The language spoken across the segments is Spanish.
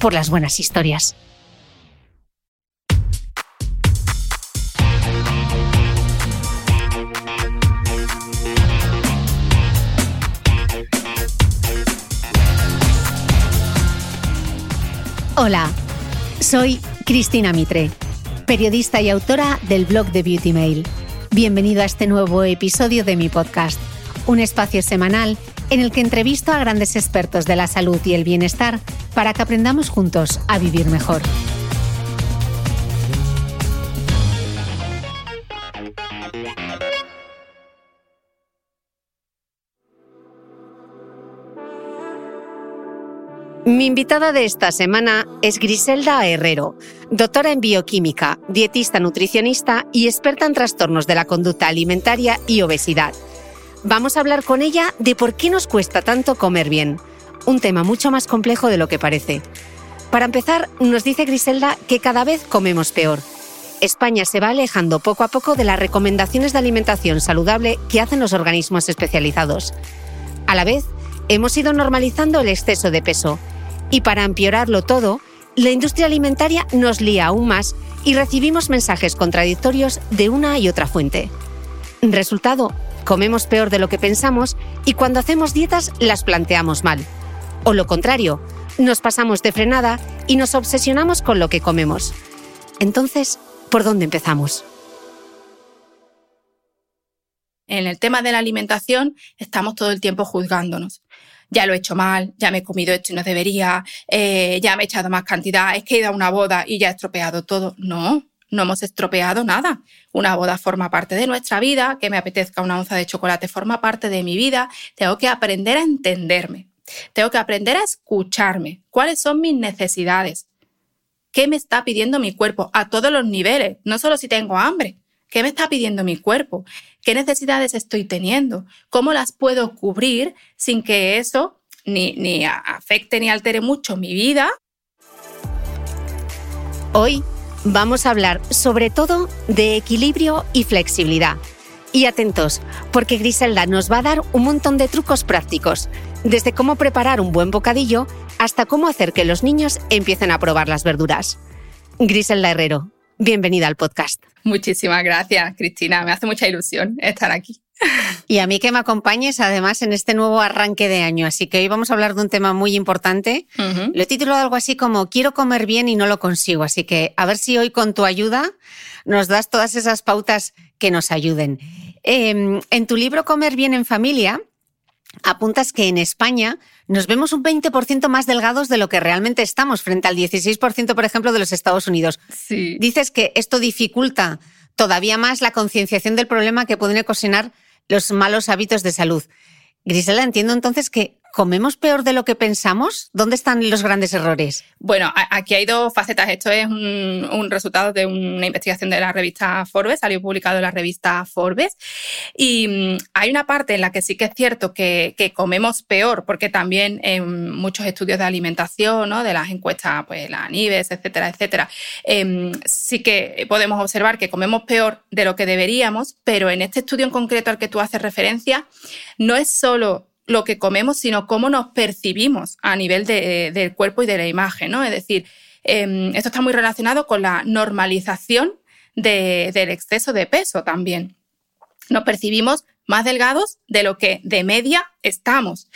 por las buenas historias. Hola, soy Cristina Mitre, periodista y autora del blog de Beauty Mail. Bienvenido a este nuevo episodio de mi podcast, un espacio semanal en el que entrevisto a grandes expertos de la salud y el bienestar para que aprendamos juntos a vivir mejor. Mi invitada de esta semana es Griselda Herrero, doctora en bioquímica, dietista nutricionista y experta en trastornos de la conducta alimentaria y obesidad. Vamos a hablar con ella de por qué nos cuesta tanto comer bien, un tema mucho más complejo de lo que parece. Para empezar, nos dice Griselda que cada vez comemos peor. España se va alejando poco a poco de las recomendaciones de alimentación saludable que hacen los organismos especializados. A la vez, hemos ido normalizando el exceso de peso. Y para empeorarlo todo, la industria alimentaria nos lía aún más y recibimos mensajes contradictorios de una y otra fuente. Resultado, comemos peor de lo que pensamos y cuando hacemos dietas las planteamos mal. O lo contrario, nos pasamos de frenada y nos obsesionamos con lo que comemos. Entonces, ¿por dónde empezamos? En el tema de la alimentación estamos todo el tiempo juzgándonos. Ya lo he hecho mal, ya me he comido esto y no debería, eh, ya me he echado más cantidad, es que he ido a una boda y ya he estropeado todo. No, no hemos estropeado nada. Una boda forma parte de nuestra vida, que me apetezca una onza de chocolate forma parte de mi vida. Tengo que aprender a entenderme. Tengo que aprender a escucharme. ¿Cuáles son mis necesidades? ¿Qué me está pidiendo mi cuerpo a todos los niveles? No solo si tengo hambre. ¿Qué me está pidiendo mi cuerpo? ¿Qué necesidades estoy teniendo? ¿Cómo las puedo cubrir sin que eso ni, ni afecte ni altere mucho mi vida? Hoy vamos a hablar sobre todo de equilibrio y flexibilidad. Y atentos, porque Griselda nos va a dar un montón de trucos prácticos, desde cómo preparar un buen bocadillo hasta cómo hacer que los niños empiecen a probar las verduras. Griselda Herrero, bienvenida al podcast. Muchísimas gracias, Cristina. Me hace mucha ilusión estar aquí. Y a mí que me acompañes además en este nuevo arranque de año. Así que hoy vamos a hablar de un tema muy importante. Lo he titulado algo así como Quiero comer bien y no lo consigo. Así que a ver si hoy con tu ayuda nos das todas esas pautas que nos ayuden. Em, en tu libro Comer bien en familia, apuntas que en España nos vemos un 20% más delgados de lo que realmente estamos, frente al 16%, por ejemplo, de los Estados Unidos. Sí. Dices que esto dificulta todavía más la concienciación del problema que pueden ocasionar los malos hábitos de salud. Grisela, entiendo entonces que ¿Comemos peor de lo que pensamos? ¿Dónde están los grandes errores? Bueno, aquí hay dos facetas. Esto es un, resultado de una investigación de la revista Forbes, salió publicado en la revista Forbes. Y mm, hay una parte en la que sí que es cierto que, comemos peor, porque también en muchos estudios de alimentación, ¿no? de las encuestas, pues la NIBES, etcétera, etcétera, em, sí que podemos observar que comemos peor de lo que deberíamos, pero en este estudio en concreto al que tú haces referencia, no es solo lo que comemos, sino cómo nos percibimos a nivel del cuerpo y de la imagen, ¿no? Es decir, em, esto está muy relacionado con la normalización del exceso de peso también. Nos percibimos más delgados de lo que de media estamos.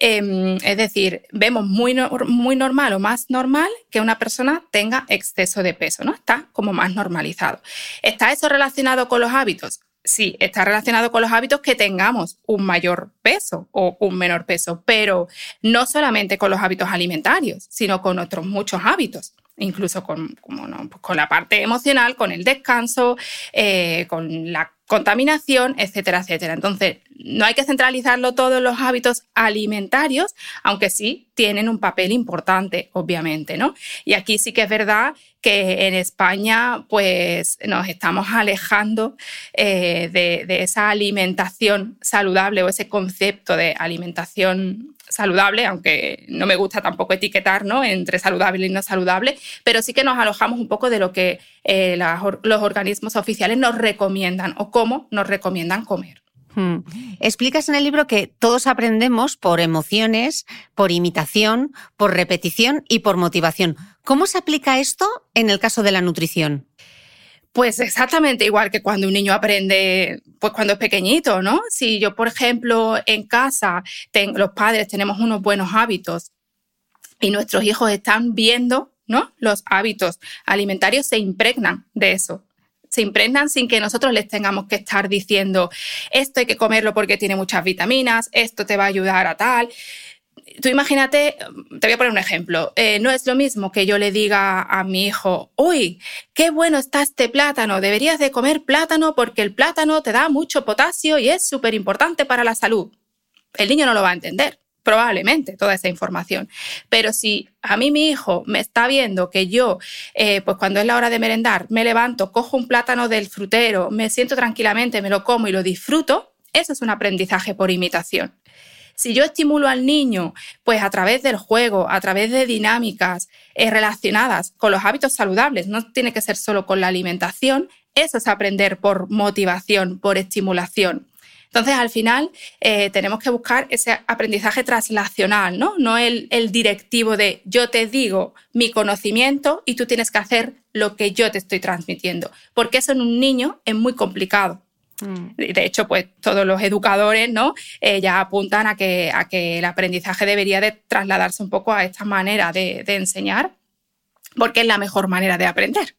Em, es decir, vemos muy, muy normal o más normal que una persona tenga exceso de peso, ¿no? Está como más normalizado. ¿Está eso relacionado con los hábitos? Sí, está relacionado con los hábitos que tengamos un mayor peso o un menor peso, pero no solamente con los hábitos alimentarios, sino con otros muchos hábitos incluso con, pues con la parte emocional, con el descanso, eh, con la contaminación, etcétera, etcétera. Entonces, no hay que centralizarlo todo en los hábitos alimentarios, aunque sí tienen un papel importante, obviamente, ¿no? Y aquí sí que es verdad que en España, pues, nos estamos alejando eh, de, de esa alimentación saludable o ese concepto de alimentación saludable, aunque no me gusta tampoco etiquetar ¿no? entre saludable y no saludable, pero sí que nos alojamos un poco de lo que eh, los organismos oficiales nos recomiendan o cómo nos recomiendan comer. Hmm. Explicas en el libro que todos aprendemos por emociones, por imitación, por repetición y por motivación. ¿Cómo se aplica esto en el caso de la nutrición? Pues exactamente igual que cuando un niño aprende, pues cuando es pequeñito, ¿no? Si yo, por ejemplo, en casa, los padres tenemos unos buenos hábitos y nuestros hijos están viendo, ¿no? Los hábitos alimentarios se impregnan de eso. Se impregnan sin que nosotros les tengamos que estar diciendo, esto hay que comerlo porque tiene muchas vitaminas, esto te va a ayudar a tal tú imagínate, te voy a poner un ejemplo, eh, no es lo mismo que yo le diga a mi hijo, uy, qué bueno está este plátano, deberías de comer plátano porque el plátano te da mucho potasio y es súper importante para la salud. El niño no lo va a entender, probablemente, toda esa información. Pero si a mí mi hijo me está viendo que yo, eh, pues cuando es la hora de merendar, me levanto, cojo un plátano del frutero, me siento tranquilamente, me lo como y lo disfruto, eso es un aprendizaje por imitación. Si yo estimulo al niño, pues a través del juego, a través de dinámicas eh, relacionadas con los hábitos saludables, no tiene que ser solo con la alimentación, eso es aprender por motivación, por estimulación. Entonces, al final, eh, tenemos que buscar ese aprendizaje translacional, ¿no? No el, directivo de yo te digo mi conocimiento y tú tienes que hacer lo que yo te estoy transmitiendo, porque eso en un niño es muy complicado. Mm. De hecho, pues todos los educadores ¿no? Eh, ya apuntan a que, a que el aprendizaje debería de trasladarse un poco a esta manera de, enseñar, porque es la mejor manera de aprender.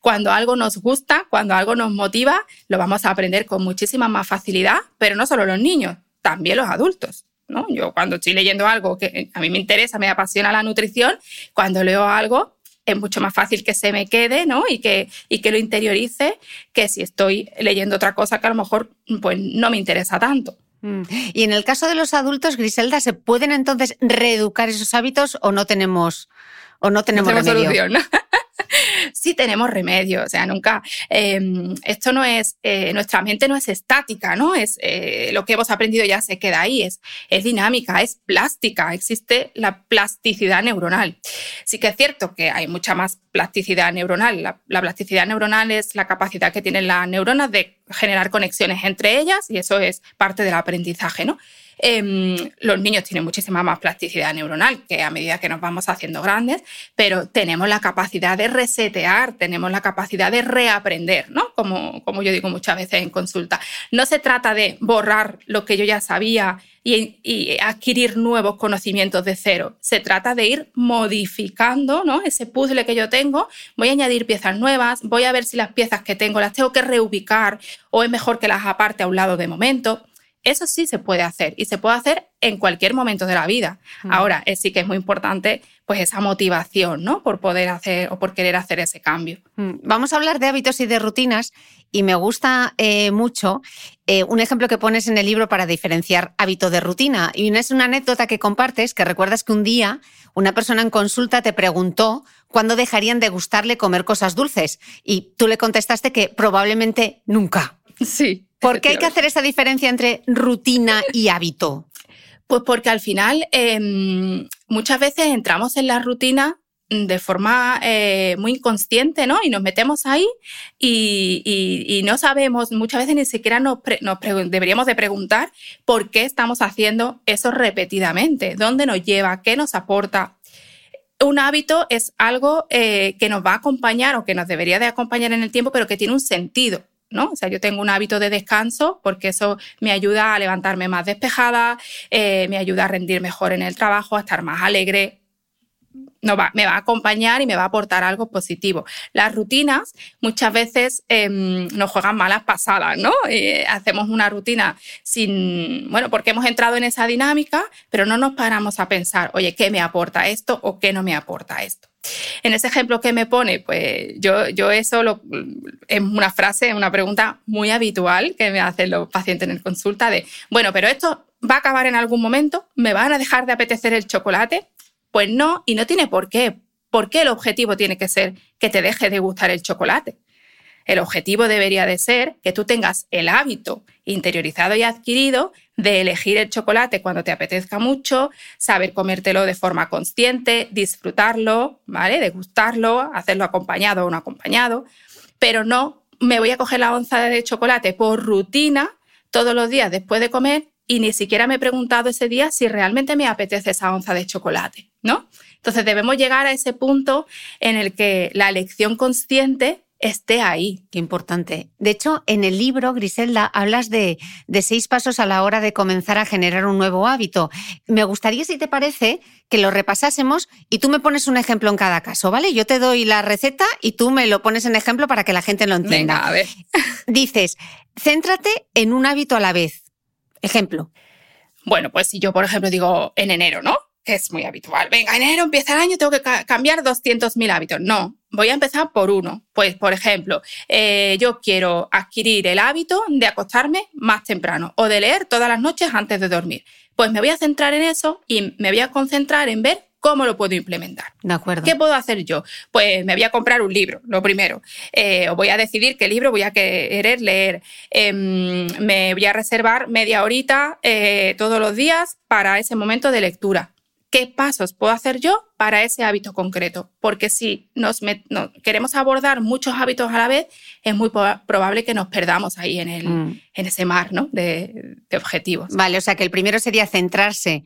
Cuando algo nos gusta, cuando algo nos motiva, lo vamos a aprender con muchísima más facilidad, pero no solo los niños, también los adultos. ¿no? Yo cuando estoy leyendo algo que a mí me interesa, me apasiona la nutrición, cuando leo algo, es mucho más fácil que se me quede ¿no? y, que, y que lo interiorice que si estoy leyendo otra cosa que a lo mejor pues, no me interesa tanto. Mm. Y en el caso de los adultos, Griselda, ¿se pueden entonces reeducar esos hábitos o no tenemos, o no tenemos, Solución. sí tenemos remedio, o sea, nunca, em, esto no es, eh, nuestra mente no es estática, ¿no? Es eh, lo que hemos aprendido ya se queda ahí, es, es dinámica, es plástica, existe la plasticidad neuronal. Sí que es cierto que hay mucha más plasticidad neuronal. La, la plasticidad neuronal es la capacidad que tienen las neuronas de generar conexiones entre ellas y eso es parte del aprendizaje, ¿no? Em, los niños tienen muchísima más plasticidad neuronal que a medida que nos vamos haciendo grandes, pero tenemos la capacidad de resetear, tenemos la capacidad de reaprender, ¿no? Como, como yo digo muchas veces en consulta. No se trata de borrar lo que yo ya sabía y, y, adquirir nuevos conocimientos de cero. Se trata de ir modificando ¿no? ese puzzle que yo tengo. Voy a añadir piezas nuevas, voy a ver si las piezas que tengo las tengo que reubicar o es mejor que las aparte a un lado de momento Eso sí se puede hacer y se puede hacer en cualquier momento de la vida. Mm. Ahora, sí que es muy importante pues esa motivación, ¿no? Por poder hacer o por querer hacer ese cambio. Mm. Vamos a hablar de hábitos y de rutinas y me gusta eh, mucho eh, un ejemplo que pones en el libro para diferenciar hábito de rutina. Y es una anécdota que compartes que recuerdas que un día una persona en consulta te preguntó cuándo dejarían de gustarle comer cosas dulces y tú le contestaste que probablemente nunca. Sí. ¿Por qué hay que hacer esa diferencia entre rutina y hábito? Pues porque al final em, muchas veces entramos en la rutina de forma eh, muy inconsciente, ¿no? Y nos metemos ahí y, no sabemos, muchas veces ni siquiera nos, deberíamos de preguntar por qué estamos haciendo eso repetidamente, dónde nos lleva, qué nos aporta. Un hábito es algo eh, que nos va a acompañar o que nos debería de acompañar en el tiempo, pero que tiene un sentido. ¿No? O sea, yo tengo un hábito de descanso porque eso me ayuda a levantarme más despejada, eh, me ayuda a rendir mejor en el trabajo, a estar más alegre, no va, me va a acompañar y me va a aportar algo positivo. Las rutinas muchas veces em, nos juegan malas pasadas, ¿no? Eh, hacemos una rutina sin, bueno, porque hemos entrado en esa dinámica, pero no nos paramos a pensar, oye, ¿qué me aporta esto o qué no me aporta esto? En ese ejemplo que me pone, pues yo, yo eso es una frase, una pregunta muy habitual que me hacen los pacientes en el consulta de, bueno, pero esto va a acabar en algún momento, me van a dejar de apetecer el chocolate. Pues no, y no tiene por qué. ¿Por qué el objetivo tiene que ser que te deje de gustar el chocolate? El objetivo debería de ser que tú tengas el hábito interiorizado y adquirido de elegir el chocolate cuando te apetezca mucho, saber comértelo de forma consciente, disfrutarlo, ¿vale? Degustarlo, hacerlo acompañado o no acompañado, pero no me voy a coger la onza de chocolate por rutina todos los días después de comer y ni siquiera me he preguntado ese día si realmente me apetece esa onza de chocolate, ¿no? Entonces debemos llegar a ese punto en el que la elección consciente esté ahí. Qué importante. De hecho, en el libro, Griselda, hablas de, de, seis pasos a la hora de comenzar a generar un nuevo hábito. Me gustaría, si te parece, que lo repasásemos y tú me pones un ejemplo en cada caso, ¿vale? Yo te doy la receta y tú me lo pones en ejemplo para que la gente lo entienda. Venga, a ver. Dices, céntrate en un hábito a la vez. Ejemplo. Bueno, pues si yo, por ejemplo, digo en enero, ¿no? Que es muy habitual. Venga, enero empieza el año, tengo que cambiar 200.000 hábitos. No, voy a empezar por uno. Pues, por ejemplo, eh, yo quiero adquirir el hábito de acostarme más temprano o de leer todas las noches antes de dormir. Pues me voy a centrar en eso y me voy a concentrar en ver ¿Cómo lo puedo implementar? De acuerdo. ¿Qué puedo hacer yo? Pues me voy a comprar un libro, lo primero. Eh, o voy a decidir qué libro voy a querer leer. Em, me voy a reservar media horita eh, todos los días para ese momento de lectura. ¿Qué pasos puedo hacer yo para ese hábito concreto? Porque si nos queremos abordar muchos hábitos a la vez, es muy probable que nos perdamos ahí en, el, mm. en ese mar ¿no? de, de objetivos. Vale, o sea que el primero sería centrarse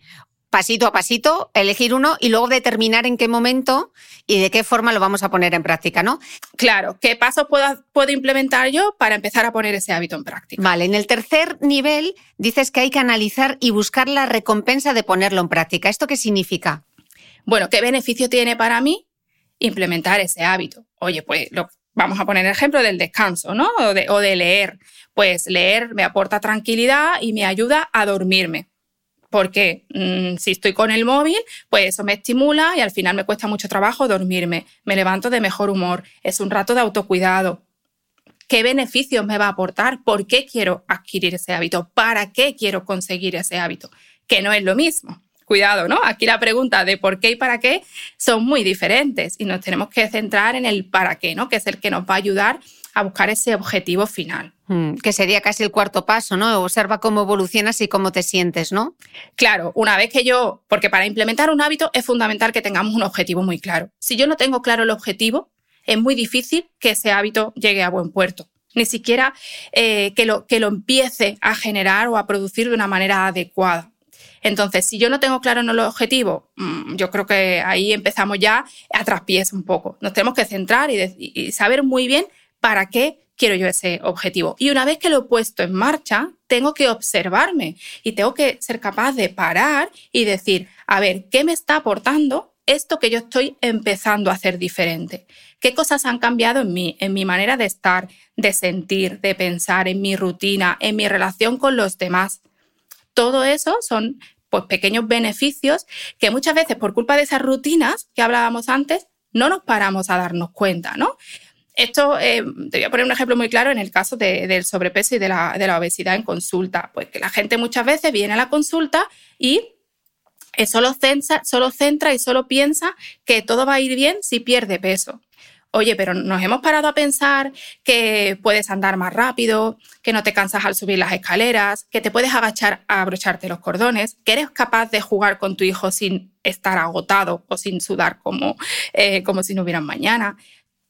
pasito a pasito, elegir uno y luego determinar en qué momento y de qué forma lo vamos a poner en práctica, ¿no? Claro, ¿qué pasos puedo, puedo implementar yo para empezar a poner ese hábito en práctica? Vale, en el tercer nivel dices que hay que analizar y buscar la recompensa de ponerlo en práctica. ¿Esto qué significa? Bueno, ¿qué beneficio tiene para mí implementar ese hábito? Oye, pues lo, vamos a poner el ejemplo del descanso, ¿no? O de, o de leer. Pues leer me aporta tranquilidad y me ayuda a dormirme porque mm, si estoy con el móvil, pues eso me estimula y al final me cuesta mucho trabajo dormirme. Me levanto de mejor humor. Es un rato de autocuidado. ¿Qué beneficios me va a aportar? ¿Por qué quiero adquirir ese hábito? ¿Para qué quiero conseguir ese hábito? Que no es lo mismo. Cuidado, ¿no? Aquí la pregunta de por qué y para qué son muy diferentes y nos tenemos que centrar en el para qué, ¿no? Que es el que nos va a ayudar a buscar ese objetivo final. Mm, que sería casi el cuarto paso, ¿no? Observa cómo evolucionas y cómo te sientes, ¿no? Claro, una vez que yo, porque para implementar un hábito es fundamental que tengamos un objetivo muy claro. Si yo no tengo claro el objetivo, es muy difícil que ese hábito llegue a buen puerto. Ni siquiera eh, que, lo, que lo empiece a generar o a producir de una manera adecuada. Entonces, si yo no tengo claro el objetivo, mm, yo creo que ahí empezamos ya a traspiés un poco. Nos tenemos que centrar y saber muy bien ¿para qué quiero yo ese objetivo? Y una vez que lo he puesto en marcha, tengo que observarme y tengo que ser capaz de parar y decir, a ver, ¿qué me está aportando esto que yo estoy empezando a hacer diferente? ¿Qué cosas han cambiado en mí, en mi manera de estar, de sentir, de pensar, en mi rutina, en mi relación con los demás? Todo eso son pues, pequeños beneficios que muchas veces por culpa de esas rutinas que hablábamos antes, no nos paramos a darnos cuenta, ¿no? Esto, eh, te voy a poner un ejemplo muy claro en el caso del sobrepeso y de la, de la, obesidad en consulta. Pues que la gente muchas veces viene a la consulta y solo centra, solo centra y solo piensa que todo va a ir bien si pierde peso. Oye, pero nos hemos parado a pensar que puedes andar más rápido, que no te cansas al subir las escaleras, que te puedes agachar a abrocharte los cordones, que eres capaz de jugar con tu hijo sin estar agotado o sin sudar como, eh, como si no hubieran mañana.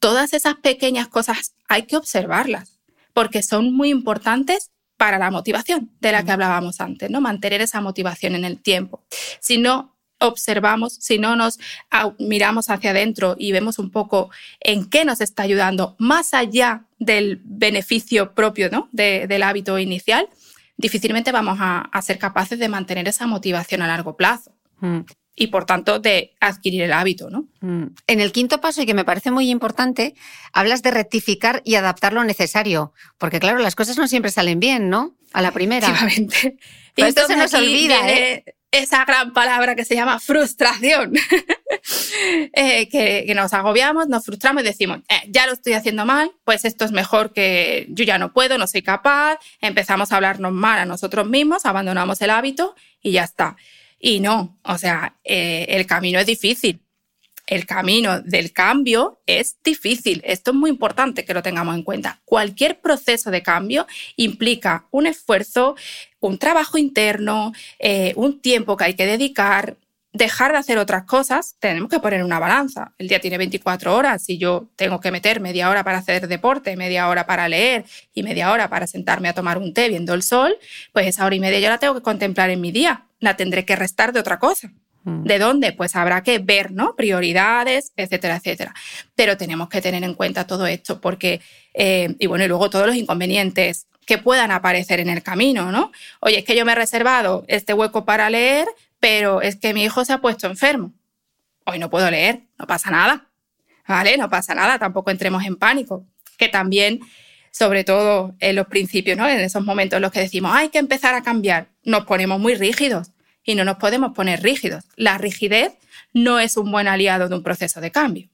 Todas esas pequeñas cosas hay que observarlas porque son muy importantes para la motivación de la que hablábamos antes, ¿no? Mantener esa motivación en el tiempo. Si no observamos, si no nos miramos hacia adentro y vemos un poco en qué nos está ayudando, más allá del beneficio propio ¿no? del hábito inicial, difícilmente vamos a, ser capaces de mantener esa motivación a largo plazo. Y por tanto, de adquirir el hábito, ¿no? Mm. En el quinto paso, y que me parece muy importante, hablas de rectificar y adaptar lo necesario. Porque, claro, las cosas no siempre salen bien, ¿no? A la primera. Efectivamente. Y esto se nos olvida, ¿eh? esa gran palabra que se llama frustración, eh, que, nos agobiamos, nos frustramos y decimos, eh, ya lo estoy haciendo mal, pues esto es mejor que yo ya no puedo, no soy capaz, empezamos a hablarnos mal a nosotros mismos, abandonamos el hábito y ya está. Y no, o sea, eh, el camino es difícil. El camino del cambio es difícil. Esto es muy importante que lo tengamos en cuenta. Cualquier proceso de cambio implica un esfuerzo, un trabajo interno, eh, un tiempo que hay que dedicar, dejar de hacer otras cosas, tenemos que poner una balanza. El día tiene 24 horas y yo tengo que meter media hora para hacer deporte, media hora para leer y media hora para sentarme a tomar un té viendo el sol, pues esa hora y media yo la tengo que contemplar en mi día. La tendré que restar de otra cosa. Mm. ¿De dónde? Pues habrá que ver, ¿no? Prioridades, etcétera, etcétera. Pero tenemos que tener en cuenta todo esto porque, eh, y bueno, y luego todos los inconvenientes que puedan aparecer en el camino, ¿no? Oye, es que yo me he reservado este hueco para leer, pero es que mi hijo se ha puesto enfermo. Hoy no puedo leer, no pasa nada, ¿vale? No pasa nada, tampoco entremos en pánico, que también, sobre todo en los principios, ¿no? En esos momentos en los que decimos, hay que empezar a cambiar, nos ponemos muy rígidos y no nos podemos poner rígidos. La rigidez no es un buen aliado de un proceso de cambio.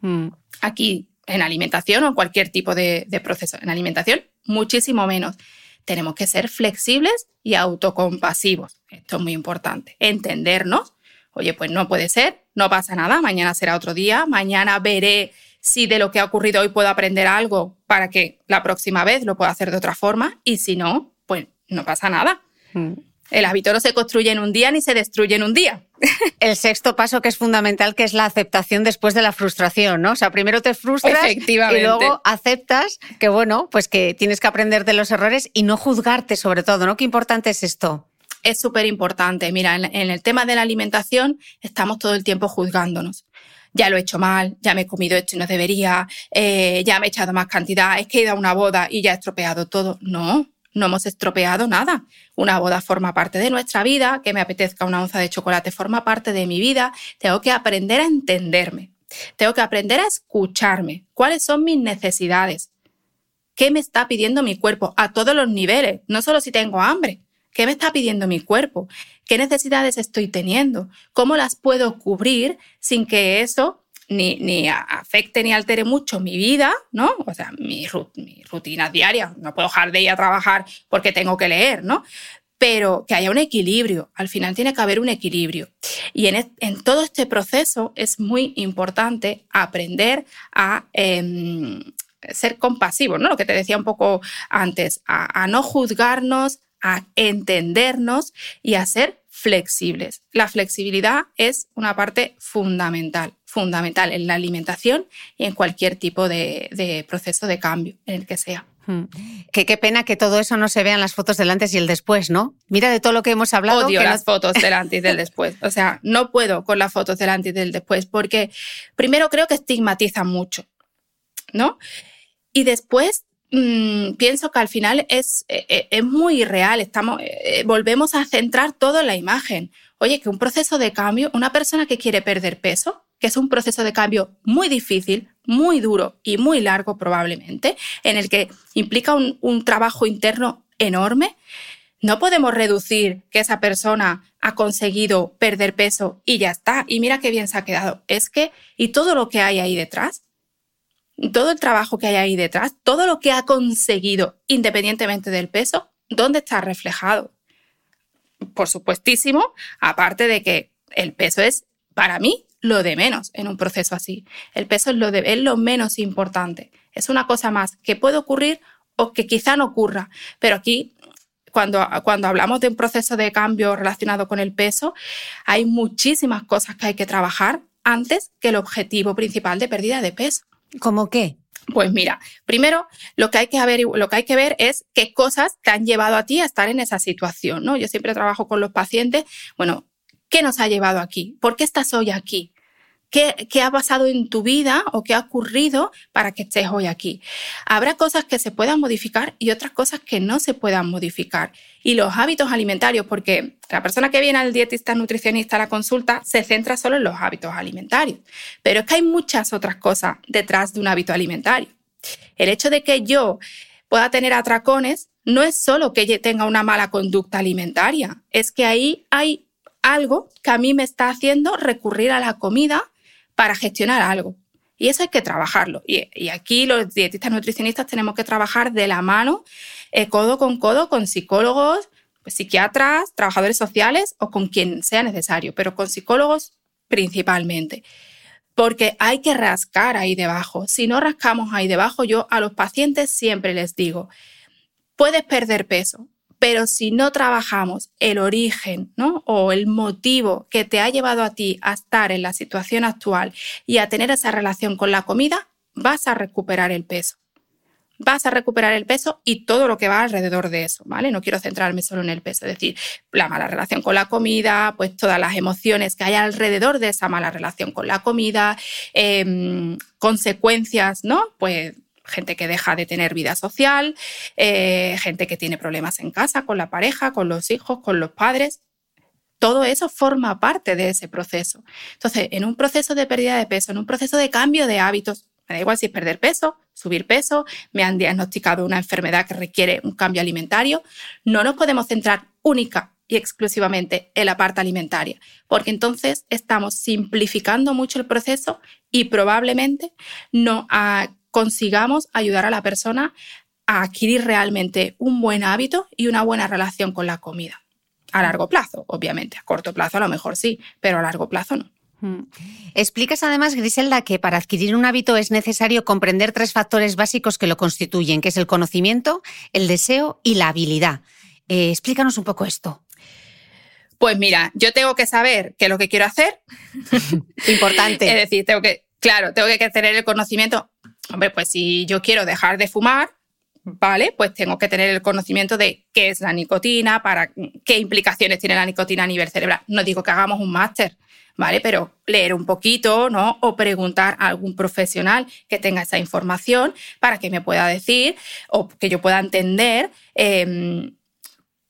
Mm. Aquí, en alimentación o en cualquier tipo de, de proceso, en alimentación muchísimo menos. Tenemos que ser flexibles y autocompasivos. Esto es muy importante. Entendernos. Oye, pues no puede ser, no pasa nada, mañana será otro día, mañana veré si de lo que ha ocurrido hoy puedo aprender algo para que la próxima vez lo pueda hacer de otra forma y si no, pues no pasa nada. Mm. El hábito no se construye en un día ni se destruye en un día. El sexto paso que es fundamental, que es la aceptación después de la frustración, ¿no? O sea, primero te frustras y luego aceptas que, bueno, pues que tienes que aprender de los errores y no juzgarte sobre todo, ¿no? Qué importante es esto. Es súper importante. Mira, en, el tema de la alimentación estamos todo el tiempo juzgándonos ya lo he hecho mal, ya me he comido esto y no debería, eh, ya me he echado más cantidad, es que he ido a una boda y ya he estropeado todo. No, no hemos estropeado nada. Una boda forma parte de nuestra vida, que me apetezca una onza de chocolate forma parte de mi vida. Tengo que aprender a entenderme. Tengo que aprender a escucharme. ¿Cuáles son mis necesidades? ¿Qué me está pidiendo mi cuerpo a todos los niveles? No solo si tengo hambre. ¿Qué me está pidiendo mi cuerpo? ¿Qué necesidades estoy teniendo? ¿Cómo las puedo cubrir sin que eso ni, afecte ni altere mucho mi vida, ¿no? O sea, mi, rutina diaria. No puedo dejar de ir a trabajar porque tengo que leer, ¿no? Pero que haya un equilibrio. Al final tiene que haber un equilibrio. Y en, todo este proceso es muy importante aprender a em, ser compasivos, ¿no? Lo que te decía un poco antes, a no juzgarnos, a entendernos y a ser flexibles. La flexibilidad es una parte fundamental fundamental en la alimentación y en cualquier tipo de, proceso de cambio en el que sea. Hmm. Que qué pena que todo eso no se vea en las fotos del antes y el después, ¿no? Mira de todo lo que hemos hablado. Odio las fotos del antes y del después. O sea, no puedo con las fotos del antes y del después porque primero creo que estigmatizan mucho, ¿no? Y después mm, pienso que al final es, eh, eh, es muy real. Estamos, eh, volvemos a centrar todo en la imagen. Oye, que un proceso de cambio, una persona que quiere perder peso, que es un proceso de cambio muy difícil, muy duro y muy largo probablemente, en el que implica un, trabajo interno enorme, No podemos reducir que esa persona ha conseguido perder peso y ya está. Y mira qué bien se ha quedado. Es que, y todo lo que hay ahí detrás, todo el trabajo que hay ahí detrás, todo lo que ha conseguido independientemente del peso, ¿dónde está reflejado? Por supuestísimo, aparte de que el peso es, para mí, lo de menos en un proceso así. El peso es lo, de, es lo menos importante. Es una cosa más que puede ocurrir o que quizá no ocurra. Pero aquí, cuando, cuando hablamos de un proceso de cambio relacionado con el peso, hay muchísimas cosas que hay que trabajar antes que el objetivo principal de pérdida de peso. ¿Cómo qué? Pues mira, primero lo que hay que, lo que hay que ver es qué cosas te han llevado a ti a estar en esa situación, ¿no? Yo siempre trabajo con los pacientes, bueno, ¿qué nos ha llevado aquí? ¿Por qué estás hoy aquí? ¿Qué, ha pasado en tu vida o qué ha ocurrido para que estés hoy aquí? Habrá cosas que se puedan modificar y otras cosas que no se puedan modificar. Y los hábitos alimentarios, porque la persona que viene al dietista nutricionista a la consulta se centra solo en los hábitos alimentarios. Pero es que hay muchas otras cosas detrás de un hábito alimentario. El hecho de que yo pueda tener atracones no es solo que tenga una mala conducta alimentaria, es que ahí hay algo que a mí me está haciendo recurrir a la comida para gestionar algo. Y eso hay que trabajarlo. Y, aquí los dietistas nutricionistas tenemos que trabajar de la mano, eh, codo con codo, con psicólogos, pues, psiquiatras, trabajadores sociales o con quien sea necesario, pero con psicólogos principalmente. Porque hay que rascar ahí debajo. Si no rascamos ahí debajo, yo a los pacientes siempre les digo, puedes perder peso, pero si no trabajamos el origen o el motivo que te ha llevado a ti a estar en la situación actual y a tener esa relación con la comida, vas a recuperar el peso. Vas a recuperar el peso y todo lo que va alrededor de eso, ¿vale? No quiero centrarme solo en el peso, es decir, la mala relación con la comida, pues todas las emociones que hay alrededor de esa mala relación con la comida, em, consecuencias, ¿no? Pues gente que deja de tener vida social, eh, gente que tiene problemas en casa, con la pareja, con los hijos, con los padres. Todo eso forma parte de ese proceso. Entonces, en un proceso de pérdida de peso, en un proceso de cambio de hábitos, me da igual si es perder peso, subir peso, me han diagnosticado una enfermedad que requiere un cambio alimentario, no nos podemos centrar única y exclusivamente en la parte alimentaria, porque entonces estamos simplificando mucho el proceso y probablemente no consigamos ayudar a la persona a adquirir realmente un buen hábito y una buena relación con la comida. A largo plazo, obviamente. A corto plazo a lo mejor sí, pero a largo plazo no. Mm. Explicas además, Griselda, que para adquirir un hábito es necesario comprender tres factores básicos que lo constituyen, que es el conocimiento, el deseo y la habilidad. Eh, explícanos un poco esto. Pues mira, yo tengo que saber qué es lo que quiero hacer. Importante. es decir, tengo que, claro, tengo que tener el conocimiento Hombre, pues si yo quiero dejar de fumar, ¿vale? Pues tengo que tener el conocimiento de qué es la nicotina, para qué implicaciones tiene la nicotina a nivel cerebral. No digo que hagamos un máster, ¿vale? Pero leer un poquito, ¿no? O preguntar a algún profesional que tenga esa información para que me pueda decir o que yo pueda entender em,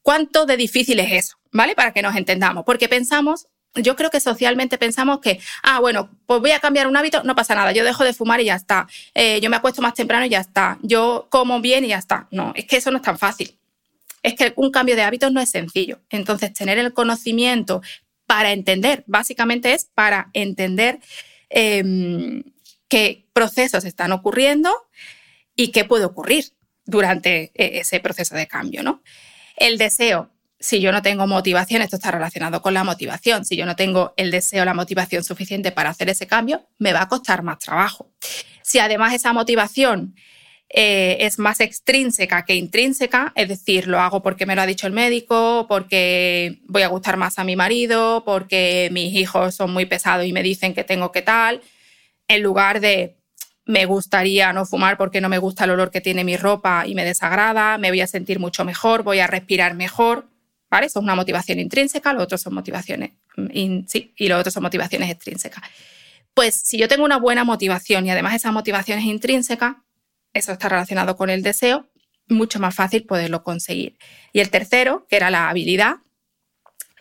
cuánto de difícil es eso, ¿vale? Para que nos entendamos. Porque pensamos yo creo que socialmente pensamos que, ah, bueno, pues voy a cambiar un hábito, no pasa nada, yo dejo de fumar y ya está, eh, yo me acuesto más temprano y ya está, yo como bien y ya está. No, es que eso no es tan fácil. Es que un cambio de hábitos no es sencillo. Entonces, tener el conocimiento para entender, básicamente es para entender em, qué procesos están ocurriendo y qué puede ocurrir durante eh, ese proceso de cambio, ¿no? El deseo, si yo no tengo motivación, esto está relacionado con la motivación, si yo no tengo el deseo, la motivación suficiente para hacer ese cambio, me va a costar más trabajo. Si además esa motivación eh, es más extrínseca que intrínseca, es decir, lo hago porque me lo ha dicho el médico, porque voy a gustar más a mi marido, porque mis hijos son muy pesados y me dicen que tengo que tal, en lugar de me gustaría no fumar porque no me gusta el olor que tiene mi ropa y me desagrada, me voy a sentir mucho mejor, voy a respirar mejor. Es una motivación intrínseca, los otros son motivaciones, sí, y los otros son motivaciones extrínsecas. Pues si yo tengo una buena motivación y además esa motivación es intrínseca, eso está relacionado con el deseo, mucho más fácil poderlo conseguir. Y el tercero, que era la habilidad,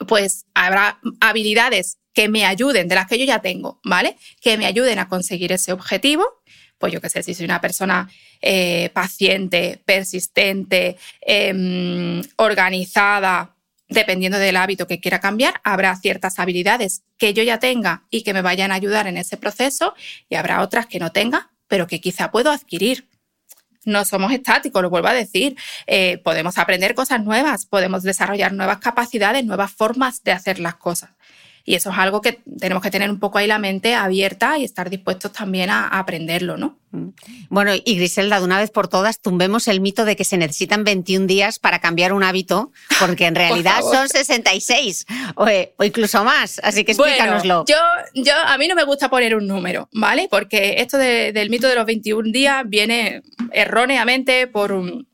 pues habrá habilidades que me ayuden, de las que yo ya tengo, ¿vale? Que me ayuden a conseguir ese objetivo pues yo qué sé, si soy una persona eh, paciente, persistente, em, organizada, dependiendo del hábito que quiera cambiar, habrá ciertas habilidades que yo ya tenga y que me vayan a ayudar en ese proceso y habrá otras que no tenga, pero que quizá puedo adquirir. No somos estáticos, lo vuelvo a decir. Eh, podemos aprender cosas nuevas, podemos desarrollar nuevas capacidades, nuevas formas de hacer las cosas. Y eso es algo que tenemos que tener un poco ahí la mente abierta y estar dispuestos también a, aprenderlo, ¿no? Mm. Bueno, y Griselda, de una vez por todas, tumbemos el mito de que se necesitan 21 días para cambiar un hábito, porque en realidad son 66 o, o, incluso más. Así que explícanoslo. yo, yo, a mí no me gusta poner un número, ¿vale? Porque esto del mito de los 21 días viene erróneamente por un,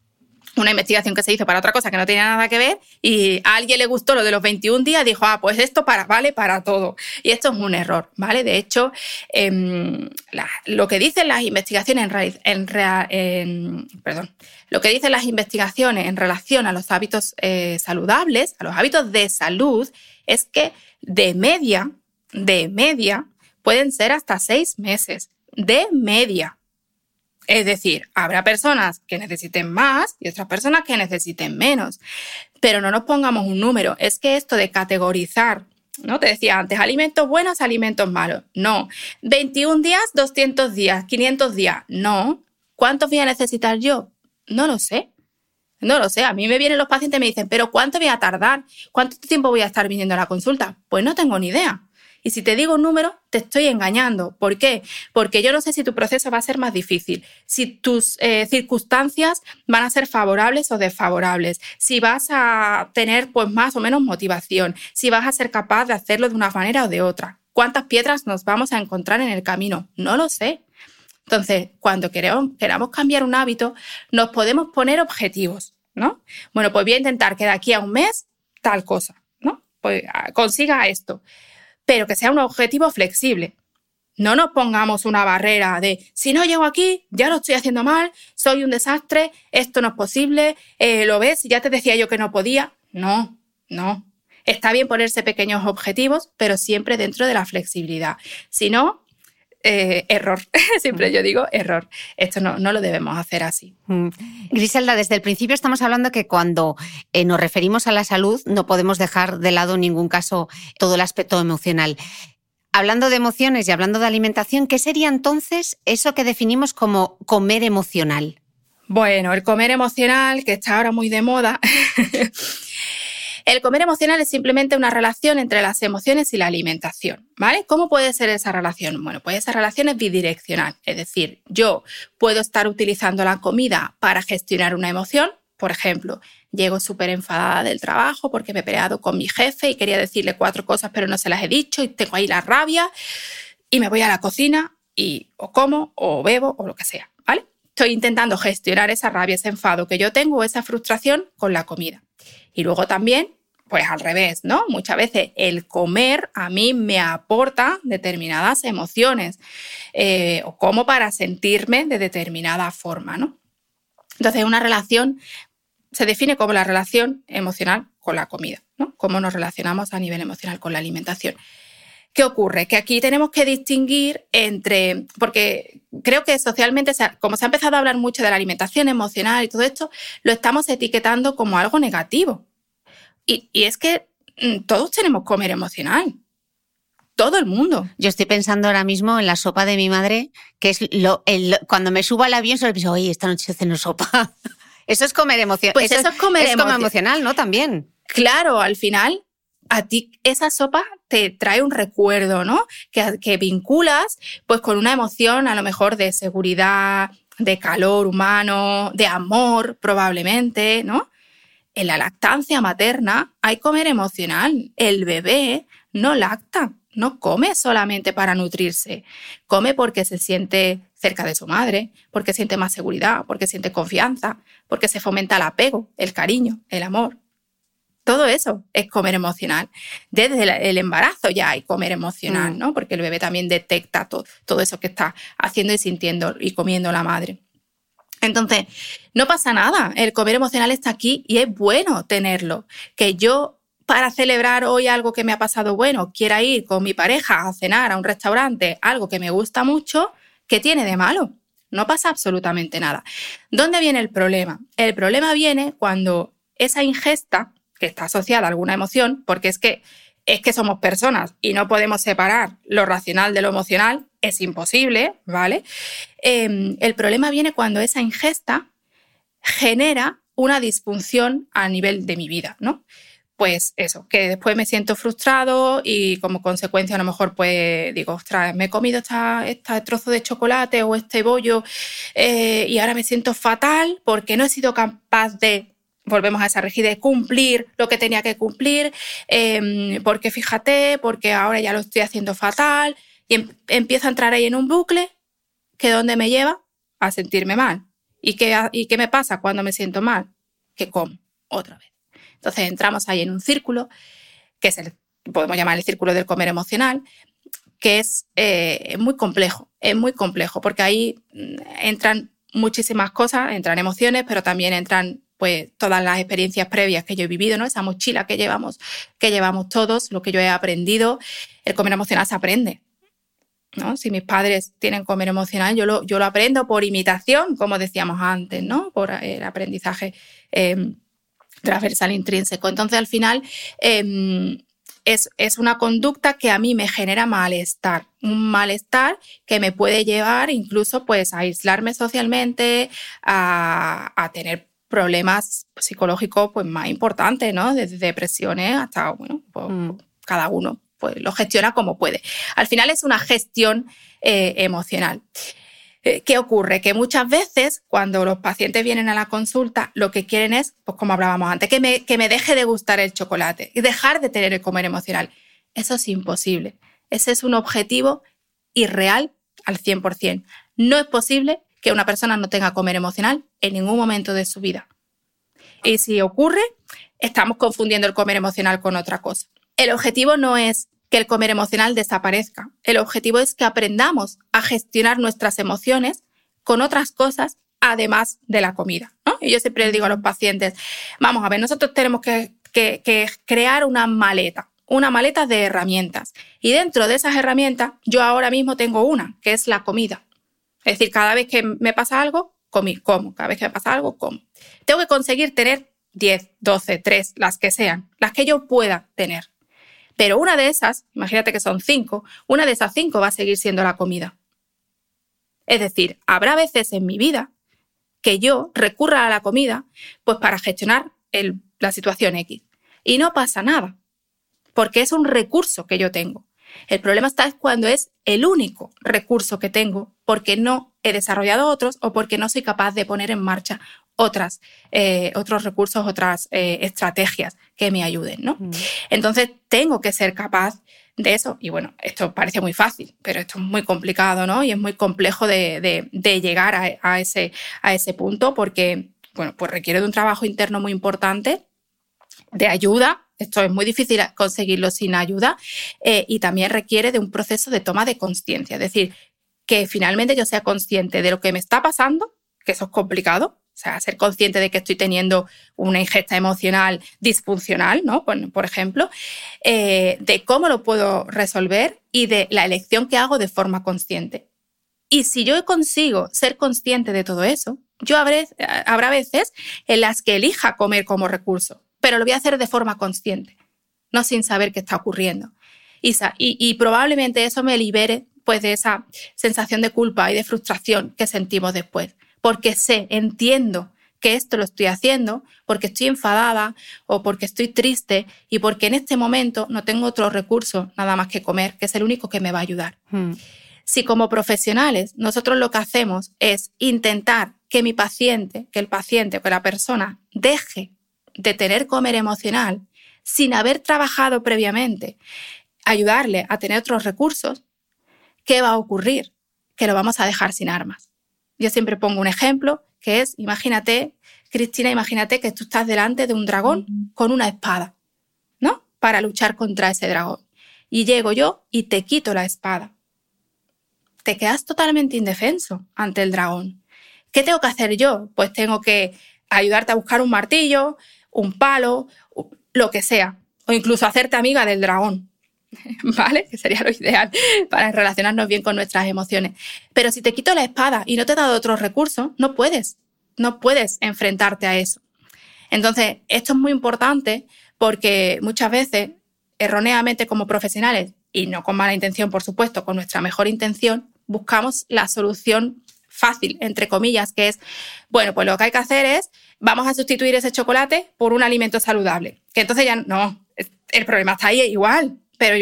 una investigación que se hizo para otra cosa que no tenía nada que ver y a alguien le gustó lo de los 21 días, dijo, ah, pues esto para, vale para todo. Y esto es un error, ¿vale? De hecho, em, lo que dicen las investigaciones en, perdón, lo que dicen las investigaciones en relación a los hábitos eh, saludables, a los hábitos de salud, es que de media, de media, pueden ser hasta seis meses. De media. Es decir, habrá personas que necesiten más y otras personas que necesiten menos. Pero no nos pongamos un número. Es que esto de categorizar, ¿no? Te decía antes, alimentos buenos, alimentos malos. No. 21 días, 200 días, 500 días. No. ¿Cuántos voy a necesitar yo? No lo sé. No lo sé. A mí me vienen los pacientes y me dicen, pero ¿cuánto voy a tardar? ¿Cuánto tiempo voy a estar viniendo a la consulta? Pues no tengo ni idea. Y si te digo un número, te estoy engañando. ¿Por qué? Porque yo no sé si tu proceso va a ser más difícil, si tus eh, circunstancias van a ser favorables o desfavorables, si vas a tener pues más o menos motivación, si vas a ser capaz de hacerlo de una manera o de otra. ¿Cuántas piedras nos vamos a encontrar en el camino? No lo sé. Entonces, cuando queremos, queramos cambiar un hábito, nos podemos poner objetivos, ¿no? Bueno, pues voy a intentar que de aquí a un mes tal cosa, ¿no? Pues ah, consiga esto pero que sea un objetivo flexible. No nos pongamos una barrera de si no llego aquí, ya lo estoy haciendo mal, soy un desastre, esto no es posible, eh, lo ves, ya te decía yo que no podía. No, no. Está bien ponerse pequeños objetivos, pero siempre dentro de la flexibilidad. Si no, eh, error. Siempre yo digo error. Esto no, no lo debemos hacer así. Mm. Griselda, desde el principio estamos hablando que cuando eh, nos referimos a la salud no podemos dejar de lado en ningún caso todo el aspecto emocional. Hablando de emociones y hablando de alimentación, ¿qué sería entonces eso que definimos como comer emocional? Bueno, el comer emocional, que está ahora muy de moda, El comer emocional es simplemente una relación entre las emociones y la alimentación, ¿vale? ¿Cómo puede ser esa relación? Bueno, pues esa relación es bidireccional, es decir, yo puedo estar utilizando la comida para gestionar una emoción, por ejemplo, llego súper enfadada del trabajo porque me he peleado con mi jefe y quería decirle cuatro cosas pero no se las he dicho y tengo ahí la rabia y me voy a la cocina y o como o bebo o lo que sea, ¿vale? Estoy intentando gestionar esa rabia, ese enfado que yo tengo, esa frustración con la comida. Y luego también pues al revés, ¿no? Muchas veces el comer a mí me aporta determinadas emociones eh, o como para sentirme de determinada forma, ¿no? Entonces, una relación se define como la relación emocional con la comida, ¿no? Cómo nos relacionamos a nivel emocional con la alimentación. ¿Qué ocurre? Que aquí tenemos que distinguir entre, porque creo que socialmente, como se ha empezado a hablar mucho de la alimentación emocional y todo esto, lo estamos etiquetando como algo negativo. Y, es que mm, todos tenemos comer emocional. Todo el mundo. Yo estoy pensando ahora mismo en la sopa de mi madre, que es lo, cuando me subo al avión solo pienso, oye, esta noche ceno sopa. eso es comer emocional. Pues eso, es comer emocional, ¿no? También. Claro, al final a ti esa sopa te trae un recuerdo, ¿no? Que, que, vinculas pues con una emoción a lo mejor de seguridad, de calor humano, de amor probablemente, ¿no? En la lactancia materna hay comer emocional. El bebé no lacta, no come solamente para nutrirse, come porque se siente cerca de su madre, porque siente más seguridad, porque siente confianza, porque se fomenta el apego, el cariño, el amor. Todo eso es comer emocional. Desde el embarazo ya hay comer emocional, mm. ¿no? Porque el bebé también detecta todo, todo eso que está haciendo y sintiendo y comiendo la madre. Entonces, no pasa nada, el comer emocional está aquí y es bueno tenerlo. Que yo, para celebrar hoy algo que me ha pasado bueno, quiera ir con mi pareja a cenar a un restaurante, algo que me gusta mucho, ¿qué tiene de malo? no pasa absolutamente nada. ¿Dónde viene el problema? El problema viene cuando esa ingesta, que está asociada a alguna emoción, porque es que, es que somos personas y no podemos separar lo racional de lo emocional, es imposible, ¿vale? Em, el problema viene cuando esa ingesta genera una disfunción a nivel de mi vida, ¿no? Pues eso, que después me siento frustrado y como consecuencia a lo mejor pues digo, ostras, me he comido este trozo de chocolate o este bollo eh, y ahora me siento fatal porque no he sido capaz de volvemos a esa rigidez, cumplir lo que tenía que cumplir, em, porque fíjate, porque ahora ya lo estoy haciendo fatal, y em, empiezo a entrar ahí en un bucle que donde me lleva a sentirme mal. ¿Y qué, ¿Y qué me pasa cuando me siento mal? Que como otra vez. Entonces entramos ahí en un círculo, que es el, podemos llamar el círculo del comer emocional, que es eh, muy complejo, es muy complejo, porque ahí mm, entran muchísimas cosas, entran emociones, pero también entran pues todas las experiencias previas que yo he vivido, ¿no? Esa mochila que llevamos, que llevamos todos, lo que yo he aprendido, el comer emocional se aprende. ¿No? Si mis padres tienen comer emocional, yo lo, yo lo aprendo por imitación, como decíamos antes, ¿no? Por el aprendizaje em, transversal intrínseco. Entonces, al final, em, es, es, una conducta que a mí me genera malestar, un malestar que me puede llevar incluso pues, a aislarme socialmente, a, a tener problemas psicológicos pues, más importantes, ¿no? Desde depresiones hasta, bueno, pues, mm. cada uno pues, lo gestiona como puede. Al final es una gestión eh, emocional. Eh, ¿Qué ocurre? Que muchas veces cuando los pacientes vienen a la consulta, lo que quieren es, pues como hablábamos antes, que me, que me deje de gustar el chocolate y dejar de tener el comer emocional. Eso es imposible. Ese es un objetivo irreal al 100%. No es posible que una persona no tenga comer emocional en ningún momento de su vida. Y si ocurre, estamos confundiendo el comer emocional con otra cosa. El objetivo no es que el comer emocional desaparezca. El objetivo es que aprendamos a gestionar nuestras emociones con otras cosas además de la comida. Y yo siempre le digo a los pacientes, vamos a ver, nosotros tenemos que, que crear una maleta, una maleta de herramientas. Y dentro de esas herramientas, yo ahora mismo tengo una, que es la comida. Es decir, cada vez que me pasa algo, comí, como. Cada vez que me pasa algo, como. Tengo que conseguir tener 10, 12, 3, las que sean, las que yo pueda tener. Pero una de esas, imagínate que son 5, una de esas 5 va a seguir siendo la comida. Es decir, habrá veces en mi vida que yo recurra a la comida pues para gestionar la situación X. Y no pasa nada, porque es un recurso que yo tengo. El problema está cuando es el único recurso que tengo porque no he desarrollado otros o porque no soy capaz de poner en marcha otras, eh, otros recursos, otras eh, estrategias que me ayuden. ¿no? Mm. Entonces tengo que ser capaz de eso. Y bueno, esto parece muy fácil, pero esto es muy complicado ¿no? y es muy complejo de, llegar a, ese, a ese punto porque bueno, pues requiere de un trabajo interno muy importante, de ayuda esto es muy difícil conseguirlo sin ayuda eh, y también requiere de un proceso de toma de conciencia, es decir, que finalmente yo sea consciente de lo que me está pasando, que eso es complicado, sea, ser consciente de que estoy teniendo una ingesta emocional disfuncional, ¿no? Por, ejemplo, eh, de cómo lo puedo resolver y de la elección que hago de forma consciente. Y si yo consigo ser consciente de todo eso, yo habrá veces en las que elija comer como recurso pero lo voy a hacer de forma consciente, no sin saber qué está ocurriendo. Isa, y, probablemente eso me libere pues, de esa sensación de culpa y de frustración que sentimos después, porque sé, entiendo que esto lo estoy haciendo porque estoy enfadada o porque estoy triste y porque en este momento no tengo otro recurso nada más que comer, que es el único que me va a ayudar. Hmm. Si como profesionales nosotros lo que hacemos es intentar que mi paciente, que el paciente o que la persona deje de tener comer emocional sin haber trabajado previamente, ayudarle a tener otros recursos, ¿qué va a ocurrir? Que lo vamos a dejar sin armas. Yo siempre pongo un ejemplo que es, imagínate, Cristina, imagínate que tú estás delante de un dragón con una espada, ¿no? Para luchar contra ese dragón. Y llego yo y te quito la espada. Te quedas totalmente indefenso ante el dragón. ¿Qué tengo que hacer yo? Pues tengo que ayudarte a buscar un martillo, un palo, lo que sea, o incluso hacerte amiga del dragón. ¿vale? Que sería lo ideal para relacionarnos bien con nuestras emociones. Pero si te quito la espada y no te he dado otros recursos, no puedes, no puedes enfrentarte a eso. Entonces, esto es muy importante porque muchas veces, erróneamente como profesionales, y no con mala intención, por supuesto, con nuestra mejor intención, buscamos la solución fácil, entre comillas, que es, bueno, pues lo que hay que hacer es, vamos a sustituir ese chocolate por un alimento saludable. Que entonces ya no, el problema está ahí igual, pero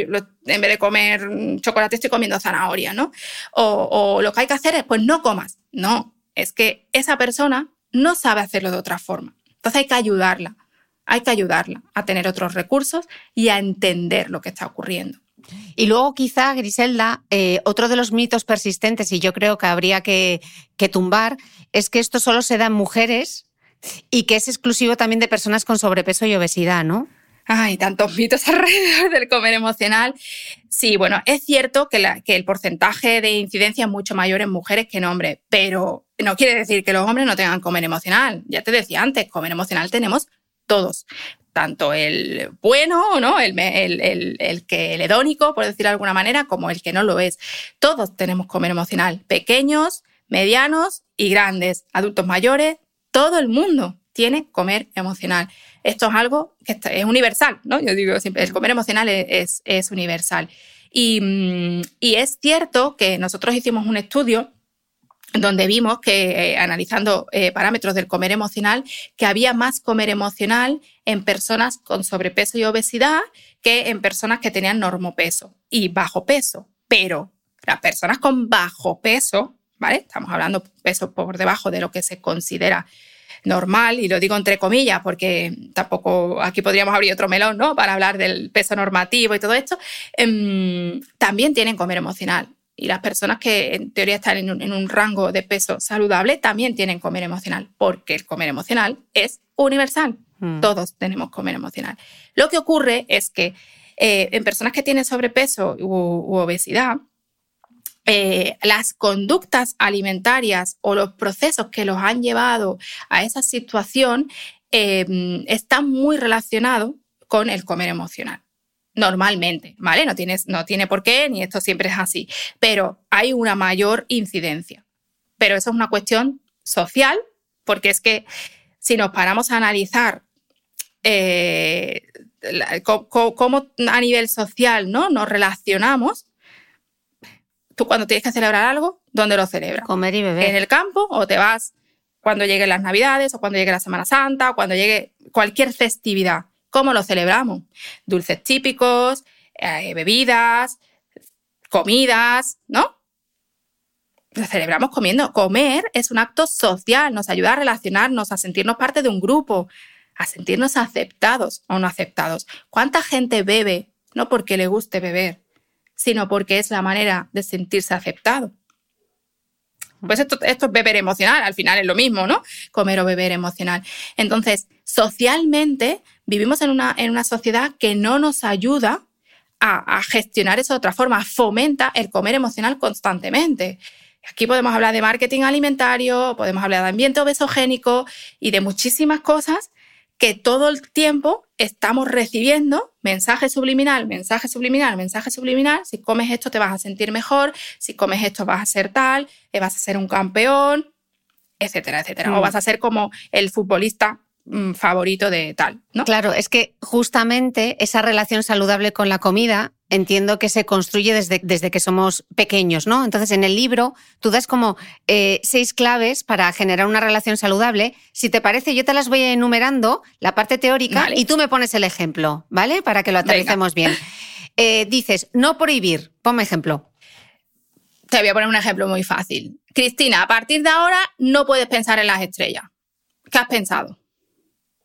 en vez de comer chocolate estoy comiendo zanahoria, ¿no? O, lo que hay que hacer es, pues no comas. No, es que esa persona no sabe hacerlo de otra forma. Entonces hay que ayudarla, hay que ayudarla a tener otros recursos y a entender lo que está ocurriendo. Y luego quizá, Griselda, eh, otro de los mitos persistentes, y yo creo que habría que, tumbar, es que esto solo se da en mujeres y que es exclusivo también de personas con sobrepeso y obesidad, ¿no? Hay tantos mitos alrededor del comer emocional. Sí, bueno, es cierto que, el porcentaje de incidencia es mucho mayor en mujeres que en hombres, pero no quiere decir que los hombres no tengan comer emocional. Ya te decía antes, comer emocional tenemos todos tanto el bueno, ¿no? El, el, que el hedónico, por decirlo de alguna manera, como el que no lo es. Todos tenemos comer emocional, pequeños, medianos y grandes, adultos mayores, todo el mundo tiene comer emocional. Esto es algo que es universal, ¿no? Yo digo siempre, el comer emocional es, es, universal. Y, mm, y es cierto que nosotros hicimos un estudio donde vimos que, eh, analizando eh, parámetros del comer emocional, que había más comer emocional en personas con sobrepeso y obesidad que en personas que tenían normopeso y bajo peso. Pero las personas con bajo peso, ¿vale? Estamos hablando peso por debajo de lo que se considera normal, y lo digo entre comillas, porque tampoco aquí podríamos abrir otro melón, ¿no? Para hablar del peso normativo y todo esto, em, también tienen comer emocional. Y las personas que en teoría están en un, rango de peso saludable también tienen comer emocional, porque el comer emocional es universal. Hmm. Todos tenemos comer emocional. Lo que ocurre es que eh, en personas que tienen sobrepeso u, obesidad, eh, las conductas alimentarias o los procesos que los han llevado a esa situación eh, están muy relacionados con el comer emocional normalmente, ¿vale? No, tienes, no tiene por qué, ni esto siempre es así, pero hay una mayor incidencia. Pero eso es una cuestión social, porque es que si nos paramos a analizar eh, cómo, a nivel social ¿no? nos relacionamos, tú cuando tienes que celebrar algo, ¿dónde lo celebras? Comer y beber. ¿En el campo o te vas cuando lleguen las Navidades o cuando llegue la Semana Santa o cuando llegue cualquier festividad? ¿Cómo lo celebramos? Dulces típicos, eh, bebidas, comidas, ¿no? Lo celebramos comiendo. Comer es un acto social, nos ayuda a relacionarnos, a sentirnos parte de un grupo, a sentirnos aceptados o no aceptados. ¿Cuánta gente bebe no porque le guste beber, sino porque es la manera de sentirse aceptado? Pues esto, esto es beber emocional, al final es lo mismo, ¿no? Comer o beber emocional. Entonces, socialmente vivimos en una, en una sociedad que no nos ayuda a, gestionar eso de otra forma, fomenta el comer emocional constantemente. Aquí podemos hablar de marketing alimentario, podemos hablar de ambiente obesogénico y de muchísimas cosas que todo el tiempo estamos recibiendo mensaje subliminal, mensaje subliminal, mensaje subliminal. Si comes esto te vas a sentir mejor, si comes esto vas a ser tal, eh, vas a ser un campeón, etcétera, etcétera. O mm. vas a ser como el futbolista favorito de tal, ¿no? Claro, es que justamente esa relación saludable con la comida entiendo que se construye desde, desde que somos pequeños, ¿no? Entonces, en el libro tú das como eh, seis claves para generar una relación saludable. Si te parece, yo te las voy enumerando, la parte teórica, y tú me pones el ejemplo, ¿vale? Para que lo aterricemos bien. Eh, dices, no prohibir. Ponme ejemplo. Te voy a poner un ejemplo muy fácil. Cristina, a partir de ahora no puedes pensar en las estrellas. ¿Qué has pensado?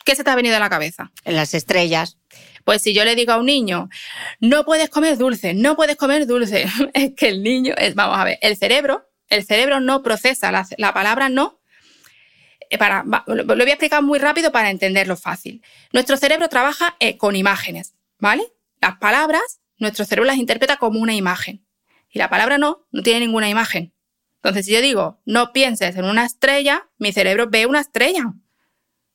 ¿Qué se te ha venido a la cabeza? En las estrellas. Pues si yo le digo a un niño, no puedes comer dulce, no puedes comer dulce, es que el niño, es, vamos a ver, el cerebro, el cerebro no procesa la, palabra no. Eh, para, lo voy a explicar muy rápido para entenderlo fácil. Nuestro cerebro trabaja eh, con imágenes, ¿vale? Las palabras, nuestro cerebro las interpreta como una imagen. Y la palabra no, no tiene ninguna imagen. Entonces, si yo digo, no pienses en una estrella, mi cerebro ve una estrella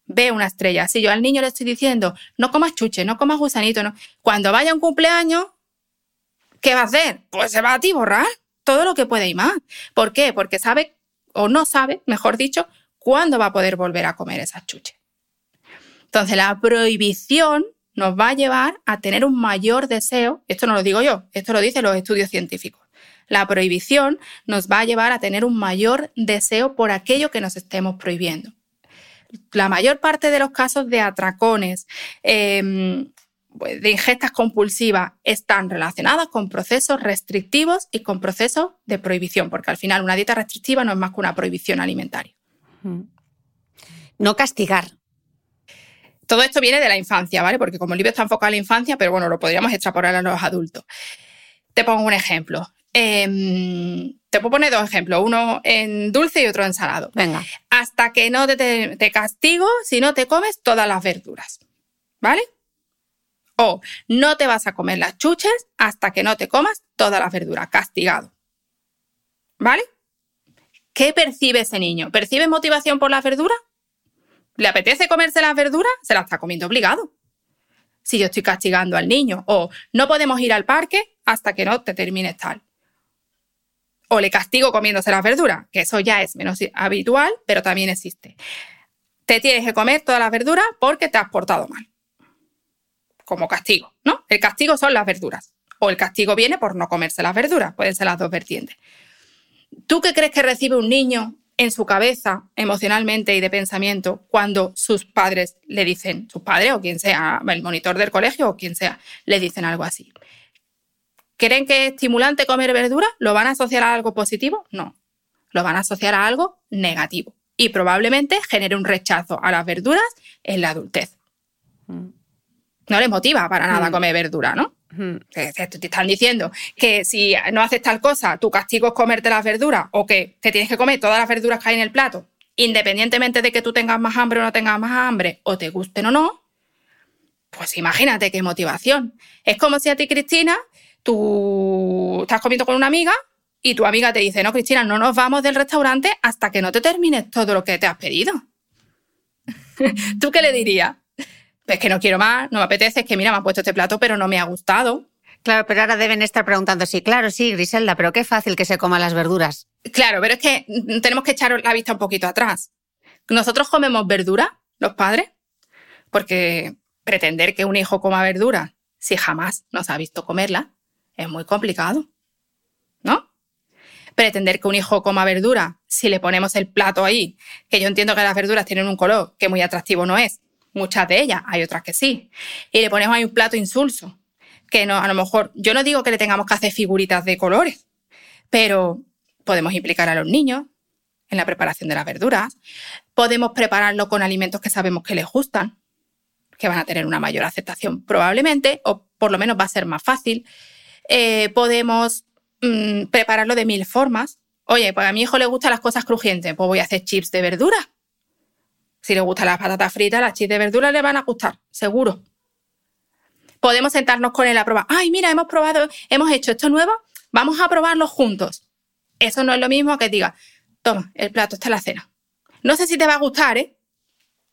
ve una estrella. Si yo al niño le estoy diciendo, no comas chuche, no comas gusanito, no. cuando vaya un cumpleaños, ¿Qué va a hacer? Pues se va a atiborrar todo lo que puede y más. ¿Por qué? Porque sabe, o no sabe, mejor dicho, cuándo va a poder volver a comer esas chuches. Entonces, la prohibición nos va a llevar a tener un mayor deseo, esto no lo digo yo, esto lo dicen los estudios científicos. La prohibición nos va a llevar a tener un mayor deseo por aquello que nos estemos prohibiendo. La mayor parte de los casos de atracones, em, pues, de ingestas compulsivas, están relacionadas con procesos restrictivos y con procesos de prohibición, porque al final una dieta restrictiva no es más que una prohibición alimentaria. No castigar. Todo esto viene de la infancia, ¿vale? Porque como el libro está enfocado en la infancia, pero bueno, lo podríamos extrapolar a los adultos. Te pongo un ejemplo. Em, te puedo poner dos ejemplos, uno en dulce y otro en salado. Venga. Hasta que no te, te castigo si no te comes todas las verduras. ¿Vale? O no te vas a comer las chuches hasta que no te comas todas las verduras. Castigado. ¿Vale? ¿Qué percibe ese niño? ¿Percibe motivación por las verduras? ¿Le apetece comerse las verduras? Se las está comiendo obligado. Si yo estoy castigando al niño. O no podemos ir al parque hasta que no te termines tal o le castigo comiéndose las verduras, que eso ya es menos habitual, pero también existe. Te tienes que comer todas las verduras porque te has portado mal. Como castigo, ¿no? El castigo son las verduras. O el castigo viene por no comerse las verduras. Pueden ser las dos vertientes. ¿Tú qué crees que recibe un niño en su cabeza, emocionalmente y de pensamiento, cuando sus padres le dicen, sus padres o quien sea, el monitor del colegio o quien sea, le dicen algo así? ¿Creen que es estimulante comer verdura? ¿Lo van a asociar a algo positivo? No. Lo van a asociar a algo negativo. Y probablemente genere un rechazo a las verduras en la adultez. Mm. No les motiva para nada mm. comer verdura, ¿no? Mm. Te, están diciendo que si no haces tal cosa, tu castigo es comerte las verduras o que te tienes que comer todas las verduras que hay en el plato, independientemente de que tú tengas más hambre o no tengas más hambre, o te gusten o no, pues imagínate qué motivación. Es como si a ti, Cristina, tú estás comiendo con una amiga y tu amiga te dice, no, Cristina, no nos vamos del restaurante hasta que no te termines todo lo que te has pedido. ¿Tú qué le dirías? Es que no quiero más, no me apetece, es que mira, me ha puesto este plato, pero no me ha gustado. Claro, pero ahora deben estar preguntando, sí, claro, sí, Griselda, pero qué fácil que se coman las verduras. Claro, pero es que tenemos que echar la vista un poquito atrás. Nosotros comemos verdura, los padres, porque pretender que un hijo coma verdura si jamás nos ha visto comerla, es muy complicado, ¿no? Pretender que un hijo coma verdura, si le ponemos el plato ahí, que yo entiendo que las verduras tienen un color que muy atractivo no es, muchas de ellas, hay otras que sí, y le ponemos ahí un plato insulso, que no, a lo mejor, yo no digo que le tengamos que hacer figuritas de colores, pero podemos implicar a los niños en la preparación de las verduras, podemos prepararlo con alimentos que sabemos que les gustan, que van a tener una mayor aceptación probablemente, o por lo menos va a ser más fácil. Eh, podemos mm, prepararlo de mil formas. Oye, pues a mi hijo le gustan las cosas crujientes, pues voy a hacer chips de verdura. Si le gustan las patatas fritas, las chips de verdura le van a gustar, seguro. Podemos sentarnos con él a probar. Ay, mira, hemos probado, hemos hecho esto nuevo, vamos a probarlo juntos. Eso no es lo mismo que diga, toma, el plato está en la cena. No sé si te va a gustar, ¿eh?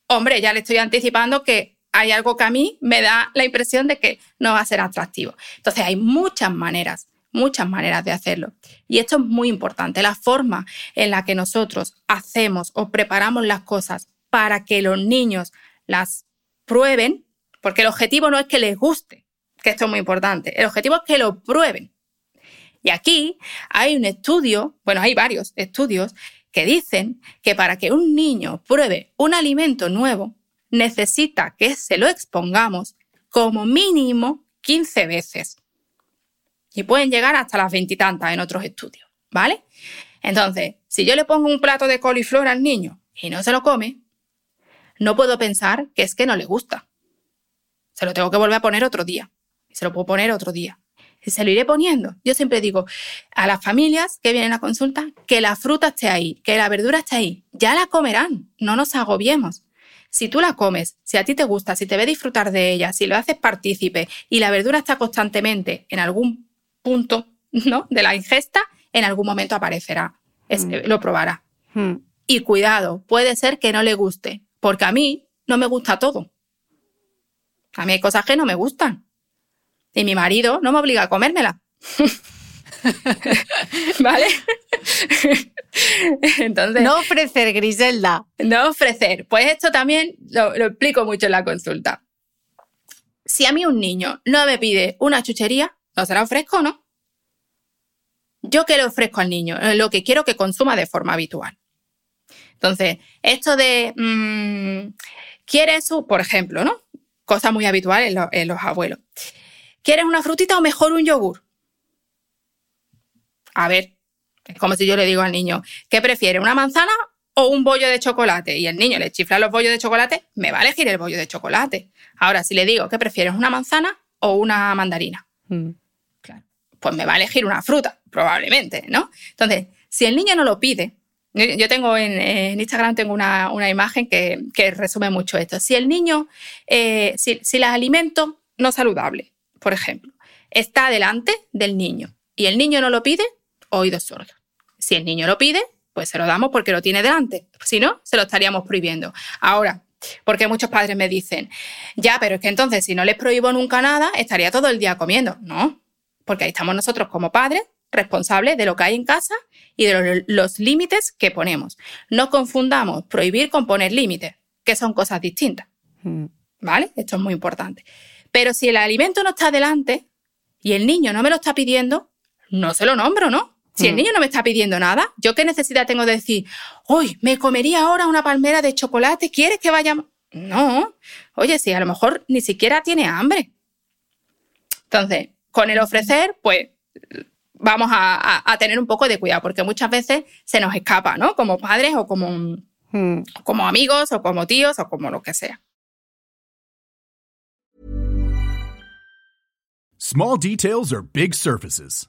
Hombre, ya le estoy anticipando que hay algo que a mí me da la impresión de que no va a ser atractivo. Entonces hay muchas maneras, muchas maneras de hacerlo. Y esto es muy importante, la forma en la que nosotros hacemos o preparamos las cosas para que los niños las prueben, porque el objetivo no es que les guste, que esto es muy importante, el objetivo es que lo prueben. Y aquí hay un estudio, bueno, hay varios estudios que dicen que para que un niño pruebe un alimento nuevo, necesita que se lo expongamos como mínimo 15 veces. Y pueden llegar hasta las veintitantas en otros estudios, ¿vale? Entonces, si yo le pongo un plato de coliflor al niño y no se lo come, no puedo pensar que es que no le gusta. Se lo tengo que volver a poner otro día. Y se lo puedo poner otro día. Y se lo iré poniendo. Yo siempre digo a las familias que vienen a consulta que la fruta esté ahí, que la verdura esté ahí. Ya la comerán, no nos agobiemos. Si tú la comes, si a ti te gusta, si te ve disfrutar de ella, si lo haces partícipe y la verdura está constantemente en algún punto ¿no? de la ingesta, en algún momento aparecerá. Mm. Lo probará. Mm. Y cuidado, puede ser que no le guste, porque a mí no me gusta todo. A mí hay cosas que no me gustan. Y mi marido no me obliga a comérmela. ¿Vale? Entonces. No ofrecer, Griselda. No ofrecer. Pues esto también lo, lo explico mucho en la consulta. Si a mí un niño no me pide una chuchería, ¿no se la ofrezco no? ¿Yo qué le ofrezco al niño? Lo que quiero que consuma de forma habitual. Entonces, esto de, mmm, ¿quieres, por ejemplo, ¿no? Cosa muy habitual en, lo, en los abuelos. ¿Quieres una frutita o mejor un yogur? A ver, es como si yo le digo al niño, ¿qué prefiere, una manzana o un bollo de chocolate? Y el niño le chifla los bollos de chocolate, me va a elegir el bollo de chocolate. Ahora, si le digo, ¿qué prefieres, una manzana o una mandarina? Mm. Claro, pues me va a elegir una fruta, probablemente, ¿no? Entonces, si el niño no lo pide, yo tengo en, Instagram tengo una, una imagen que, que, resume mucho esto. Si el niño, eh, si, si el alimento no saludable, por ejemplo, está delante del niño y el niño no lo pide, oídos sordos. Si el niño lo pide, pues se lo damos porque lo tiene delante. Si no, se lo estaríamos prohibiendo. Ahora, porque muchos padres me dicen, ya, pero es que entonces si no les prohíbo nunca nada, estaría todo el día comiendo. No, porque ahí estamos nosotros como padres responsables de lo que hay en casa y de los límites que ponemos. No confundamos prohibir con poner límites, que son cosas distintas. Mm. ¿Vale? Esto es muy importante. Pero si el alimento no está delante y el niño no me lo está pidiendo, no se lo nombro, ¿no? Si el mm. niño no me está pidiendo nada, ¿yo qué necesidad tengo de decir, hoy me comería ahora una palmera de chocolate, ¿quieres que vaya? No, oye, si a lo mejor ni siquiera tiene hambre. Entonces, con el ofrecer, pues vamos a, tener un poco de cuidado, porque muchas veces se nos escapa, ¿no? Como padres o como, hmm. como amigos o como tíos o como lo que sea. Small details are big surfaces.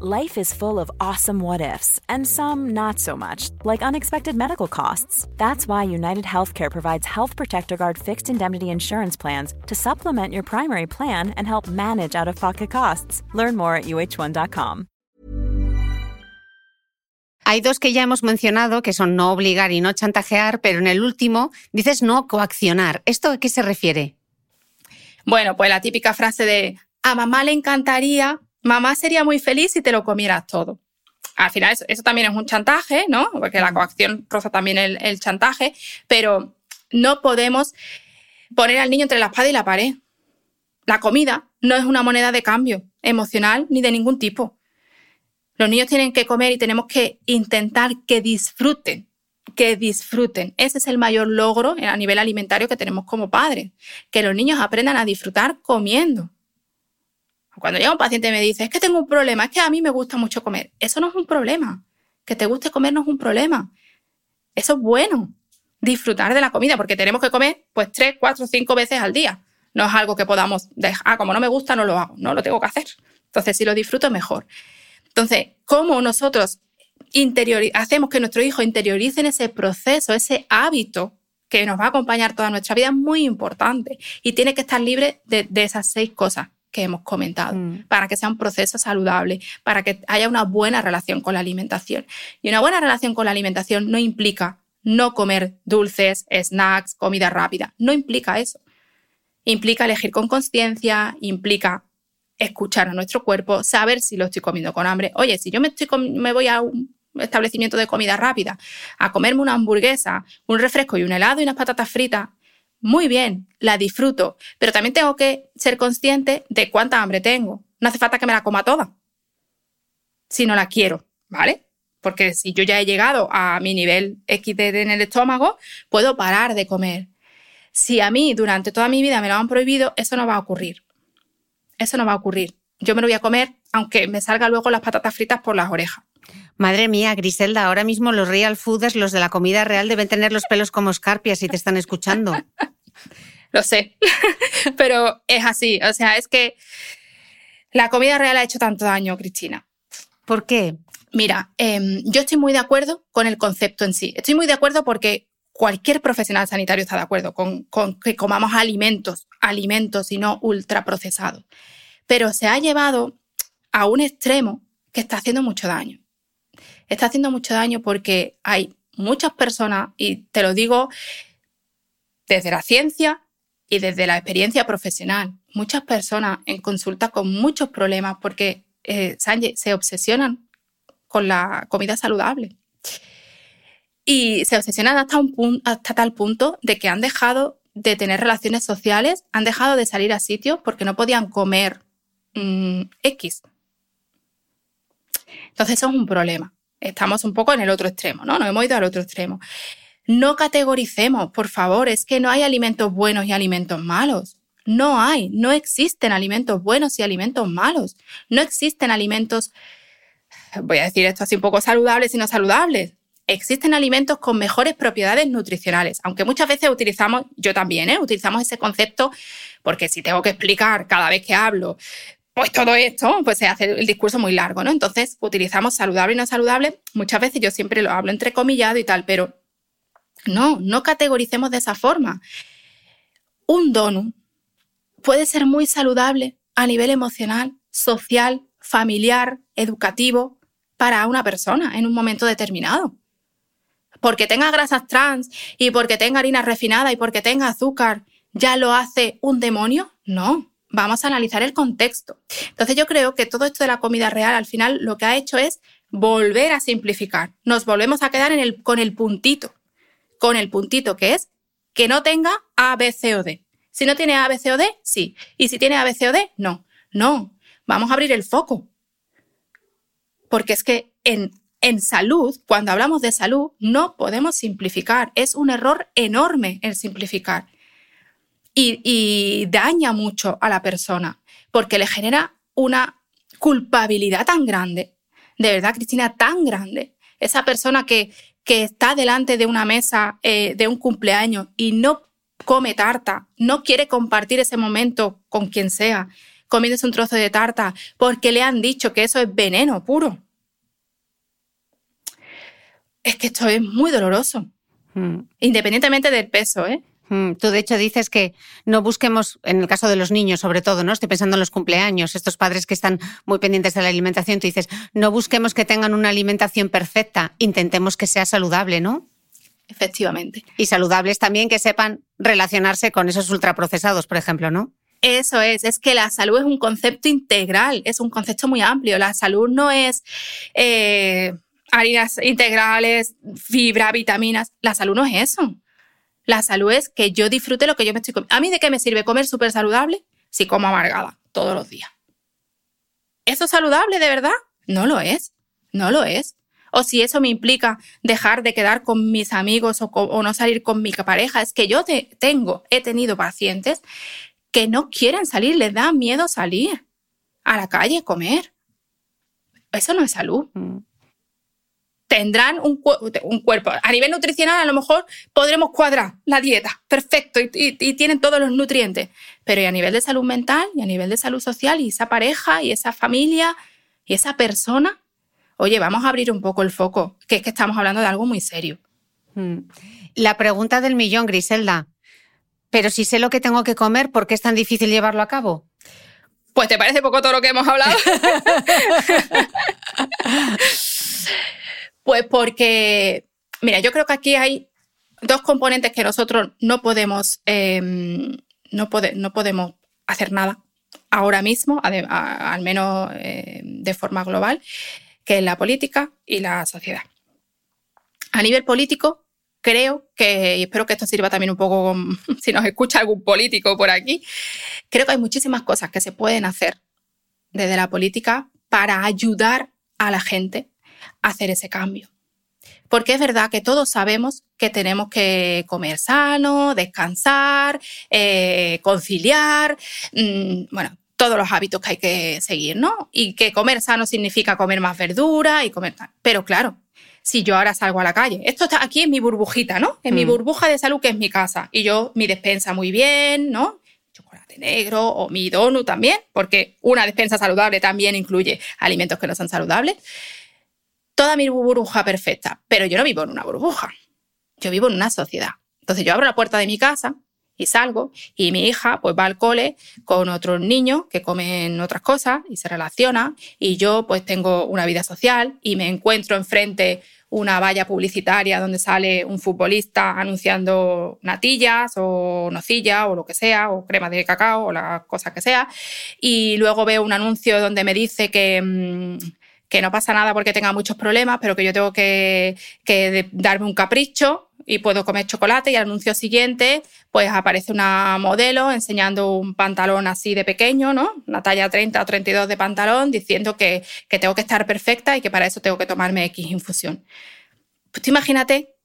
Life is full of awesome what ifs, and some not so much, like unexpected medical costs. That's why United Healthcare provides Health Protector Guard fixed indemnity insurance plans to supplement your primary plan and help manage out of pocket costs. Learn more at uh1.com. Hay dos que ya hemos mencionado, que son no obligar y no chantajear, pero en el último dices no coaccionar. ¿Esto a qué se refiere? Bueno, pues la típica frase de a mamá le encantaría, mamá sería muy feliz si te lo comieras todo. Al final eso, también es un chantaje, ¿no? Porque la coacción roza también el, el chantaje, pero no podemos poner al niño entre la espada y la pared. La comida no es una moneda de cambio emocional ni de ningún tipo. Los niños tienen que comer y tenemos que intentar que disfruten, que disfruten. Ese es el mayor logro a nivel alimentario que tenemos como padres, que los niños aprendan a disfrutar comiendo. Cuando llega un paciente y me dice, es que tengo un problema, es que a mí me gusta mucho comer. Eso no es un problema. Que te guste comer no es un problema. Eso es bueno. Disfrutar de la comida, porque tenemos que comer pues tres, cuatro, cinco veces al día. No es algo que podamos dejar, ah, como no me gusta, no lo hago, no lo tengo que hacer. Entonces, si lo disfruto, mejor. Entonces, ¿cómo nosotros hacemos que nuestro hijo interioricen ese proceso, ese hábito que nos va a acompañar toda nuestra vida? Es muy importante y tiene que estar libre de, esas seis cosas que hemos comentado, mm. para que sea un proceso saludable, para que haya una buena relación con la alimentación. Y una buena relación con la alimentación no implica no comer dulces, snacks, comida rápida, no implica eso. Implica elegir con conciencia, implica escuchar a nuestro cuerpo, saber si lo estoy comiendo con hambre. Oye, si yo me, estoy me voy a un establecimiento de comida rápida a comerme una hamburguesa, un refresco y un helado y unas patatas fritas, muy bien, la disfruto, pero también tengo que ser consciente de cuánta hambre tengo. No hace falta que me la coma toda, si no la quiero, ¿vale? Porque si yo ya he llegado a mi nivel XD en el estómago, puedo parar de comer. Si a mí durante toda mi vida me lo han prohibido, eso no va a ocurrir. Eso no va a ocurrir. Yo me lo voy a comer aunque me salga luego las patatas fritas por las orejas. Madre mía, Griselda, ahora mismo los real fooders, los de la comida real, deben tener los pelos como escarpias y te están escuchando. lo sé, pero es así. O sea, es que la comida real ha hecho tanto daño, Cristina. ¿Por qué? Mira, em, yo estoy muy de acuerdo con el concepto en sí. Estoy muy de acuerdo porque cualquier profesional sanitario está de acuerdo con, que comamos alimentos, alimentos y no ultraprocesados. Pero se ha llevado a un extremo que está haciendo mucho daño. Está haciendo mucho daño porque hay muchas personas, y te lo digo desde la ciencia y desde la experiencia profesional, muchas personas en consulta con muchos problemas porque eh, se obsesionan con la comida saludable. Y se obsesionan hasta, un hasta tal punto de que han dejado de tener relaciones sociales, han dejado de salir a sitios porque no podían comer mm, X. Entonces eso es un problema. Estamos un poco en el otro extremo, ¿no? Nos hemos ido al otro extremo. No categoricemos, por favor, es que no hay alimentos buenos y alimentos malos. No hay, no existen alimentos buenos y alimentos malos. No existen alimentos, voy a decir esto así un poco saludables y no saludables existen alimentos con mejores propiedades nutricionales, aunque muchas veces utilizamos, yo también, ¿eh? utilizamos ese concepto porque si tengo que explicar cada vez que hablo, pues todo esto, pues se hace el discurso muy largo, ¿no? Entonces utilizamos saludable y no saludable, muchas veces yo siempre lo hablo entrecomillado y tal, pero no, no categoricemos de esa forma. Un donut puede ser muy saludable a nivel emocional, social, familiar, educativo, para una persona en un momento determinado porque tenga grasas trans y porque tenga harina refinada y porque tenga azúcar, ¿ya lo hace un demonio? No. Vamos a analizar el contexto. Entonces yo creo que todo esto de la comida real al final lo que ha hecho es volver a simplificar. Nos volvemos a quedar con el puntito, con el puntito que es que no tenga A, B, C o D. Si no tiene A, B, C o D, sí. Y si tiene A, B, C o D, no. No. Vamos a abrir el foco. Porque es que en en salud, cuando hablamos de salud, no podemos simplificar. Es un error enorme el simplificar. Y, daña mucho a la persona porque le genera una culpabilidad tan grande, de verdad, Cristina, tan grande. Esa persona que, que está delante de una mesa eh, de un cumpleaños y no come tarta, no quiere compartir ese momento con quien sea, comiéndose un trozo de tarta, porque le han dicho que eso es veneno puro es que esto es muy doloroso, hmm. independientemente del peso, ¿eh? Hmm. Tú, de hecho, dices que no busquemos, en el caso de los niños sobre todo, ¿no? Estoy pensando en los cumpleaños, estos padres que están muy pendientes de la alimentación, tú dices, no busquemos que tengan una alimentación perfecta, intentemos que sea saludable, ¿no? Efectivamente. Y saludables también que sepan relacionarse con esos ultraprocesados, por ejemplo, ¿no? Eso es, es que la salud es un concepto integral, es un concepto muy amplio. La salud no es eh, harinas integrales, fibra, vitaminas. La salud no es eso. La salud es que yo disfrute lo que yo me estoy comiendo. ¿A mí de qué me sirve comer súper saludable si como amargada todos los días? ¿Eso es saludable de verdad? No lo es. No lo es. O si eso me implica dejar de quedar con mis amigos o, no salir con mi pareja. Es que yo tengo, he tenido pacientes que no quieren salir, les da miedo salir a la calle a comer. Eso no es salud. Mm tendrán un, cuerpo. A nivel nutricional, a lo mejor podremos cuadrar la dieta, perfecto, y, tienen todos los nutrientes. Pero a nivel de salud mental y a nivel de salud social, y esa pareja y esa familia y esa persona, oye, vamos a abrir un poco el foco, que es que estamos hablando de algo muy serio. Hmm. La pregunta del millón, Griselda. Pero si sé lo que tengo que comer, ¿por qué es tan difícil llevarlo a cabo? Pues te parece poco todo lo que hemos hablado. Pues porque, mira, yo creo que aquí hay dos componentes que nosotros no podemos, em, no, no, podemos hacer nada ahora mismo, al menos em, de forma global, que es la política y la sociedad. A nivel político, creo que, y espero que esto sirva también un poco, si nos escucha algún político por aquí, creo que hay muchísimas cosas que se pueden hacer desde la política para ayudar a la gente hacer ese cambio. Porque es verdad que todos sabemos que tenemos que comer sano, descansar, eh, conciliar, mm, bueno, todos los hábitos que hay que seguir, ¿no? Y que comer sano significa comer más verdura y comer Pero claro, si yo ahora salgo a la calle, esto está aquí en mi burbujita, ¿no? En mi mm. burbuja de salud que es mi casa. Y yo mi despensa muy bien, ¿no? Chocolate negro o mi donut también, porque una despensa saludable también incluye alimentos que no son saludables toda mi burbuja perfecta, pero yo no vivo en una burbuja, yo vivo en una sociedad. Entonces yo abro la puerta de mi casa y salgo y mi hija pues va al cole con otros niños que comen otras cosas y se relaciona y yo pues tengo una vida social y me encuentro enfrente una valla publicitaria donde sale un futbolista anunciando natillas o nocilla o lo que sea, o crema de cacao o la cosa que sea. Y luego veo un anuncio donde me dice que, mm, que no pasa nada porque tenga muchos problemas, pero que yo tengo que, darme un capricho y puedo comer chocolate y al anuncio siguiente pues aparece una modelo enseñando un pantalón así de pequeño, ¿no? Una talla 30 o 32 de pantalón diciendo que, tengo que estar perfecta y que para eso tengo que tomarme X infusión. Pues imagínate,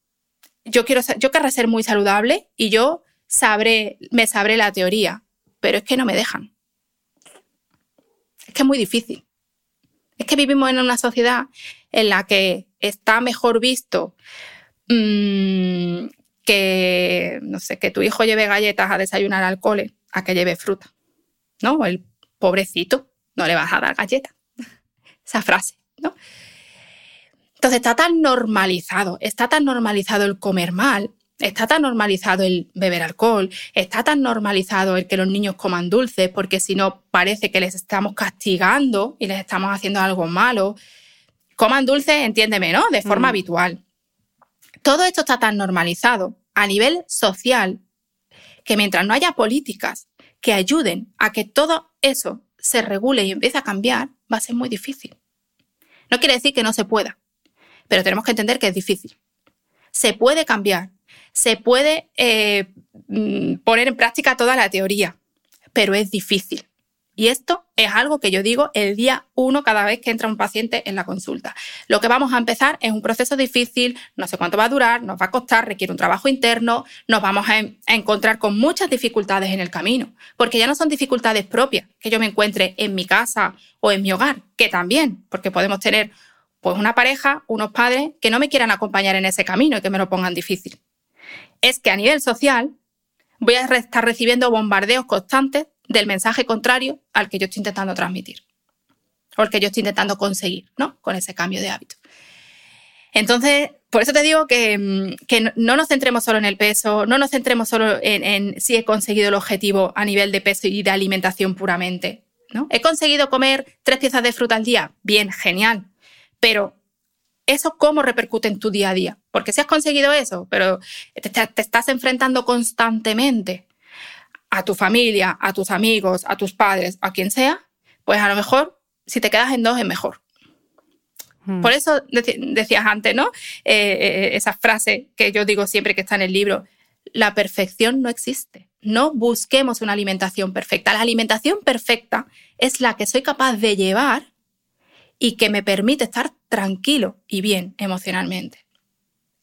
yo quiero yo querré ser muy saludable y yo sabré, me sabré la teoría, pero es que no me dejan. Es que es muy difícil. Es que vivimos en una sociedad en la que está mejor visto Mm, que, no sé, que tu hijo lleve galletas a desayunar al cole, a que lleve fruta. ¿No? El pobrecito, no le vas a dar galletas. Esa frase, ¿no? Entonces está tan normalizado, está tan normalizado el comer mal, está tan normalizado el beber alcohol, está tan normalizado el que los niños coman dulces, porque si no parece que les estamos castigando y les estamos haciendo algo malo. Coman dulces, entiéndeme, ¿no? De forma mm. habitual. Todo esto está tan normalizado a nivel social que mientras no haya políticas que ayuden a que todo eso se regule y empiece a cambiar, va a ser muy difícil. No quiere decir que no se pueda, pero tenemos que entender que es difícil. Se puede cambiar, se puede eh, mm, poner en práctica toda la teoría, pero es difícil. Y esto es algo que yo digo el día uno cada vez que entra un paciente en la consulta. Lo que vamos a empezar es un proceso difícil, no sé cuánto va a durar, nos va a costar, requiere un trabajo interno, nos vamos a, encontrar con muchas dificultades en el camino, porque ya no son dificultades propias que yo me encuentre en mi casa o en mi hogar, que también, porque podemos tener pues una pareja, unos padres que no me quieran acompañar en ese camino y que me lo pongan difícil. Es que a nivel social voy a estar recibiendo bombardeos constantes del mensaje contrario al que yo estoy intentando transmitir o el que yo estoy intentando conseguir, ¿no? Con ese cambio de hábito. Entonces, por eso te digo que, mm, no nos centremos solo en el peso, no nos centremos solo en, si he conseguido el objetivo a nivel de peso y de alimentación puramente. ¿no? ¿He conseguido comer tres piezas de fruta al día? Bien, genial. Pero ¿eso cómo repercute en tu día a día? Porque si has conseguido eso, pero te estás enfrentando constantemente a tu familia, a tus amigos, a tus padres, a quien sea, pues a lo mejor si te quedas en dos es mejor. Hmm. Por eso decías antes, ¿no? Eh, eh, esa frase que yo digo siempre que está en el libro, la perfección no existe. No busquemos una alimentación perfecta. La alimentación perfecta es la que soy capaz de llevar y que me permite estar tranquilo y bien emocionalmente.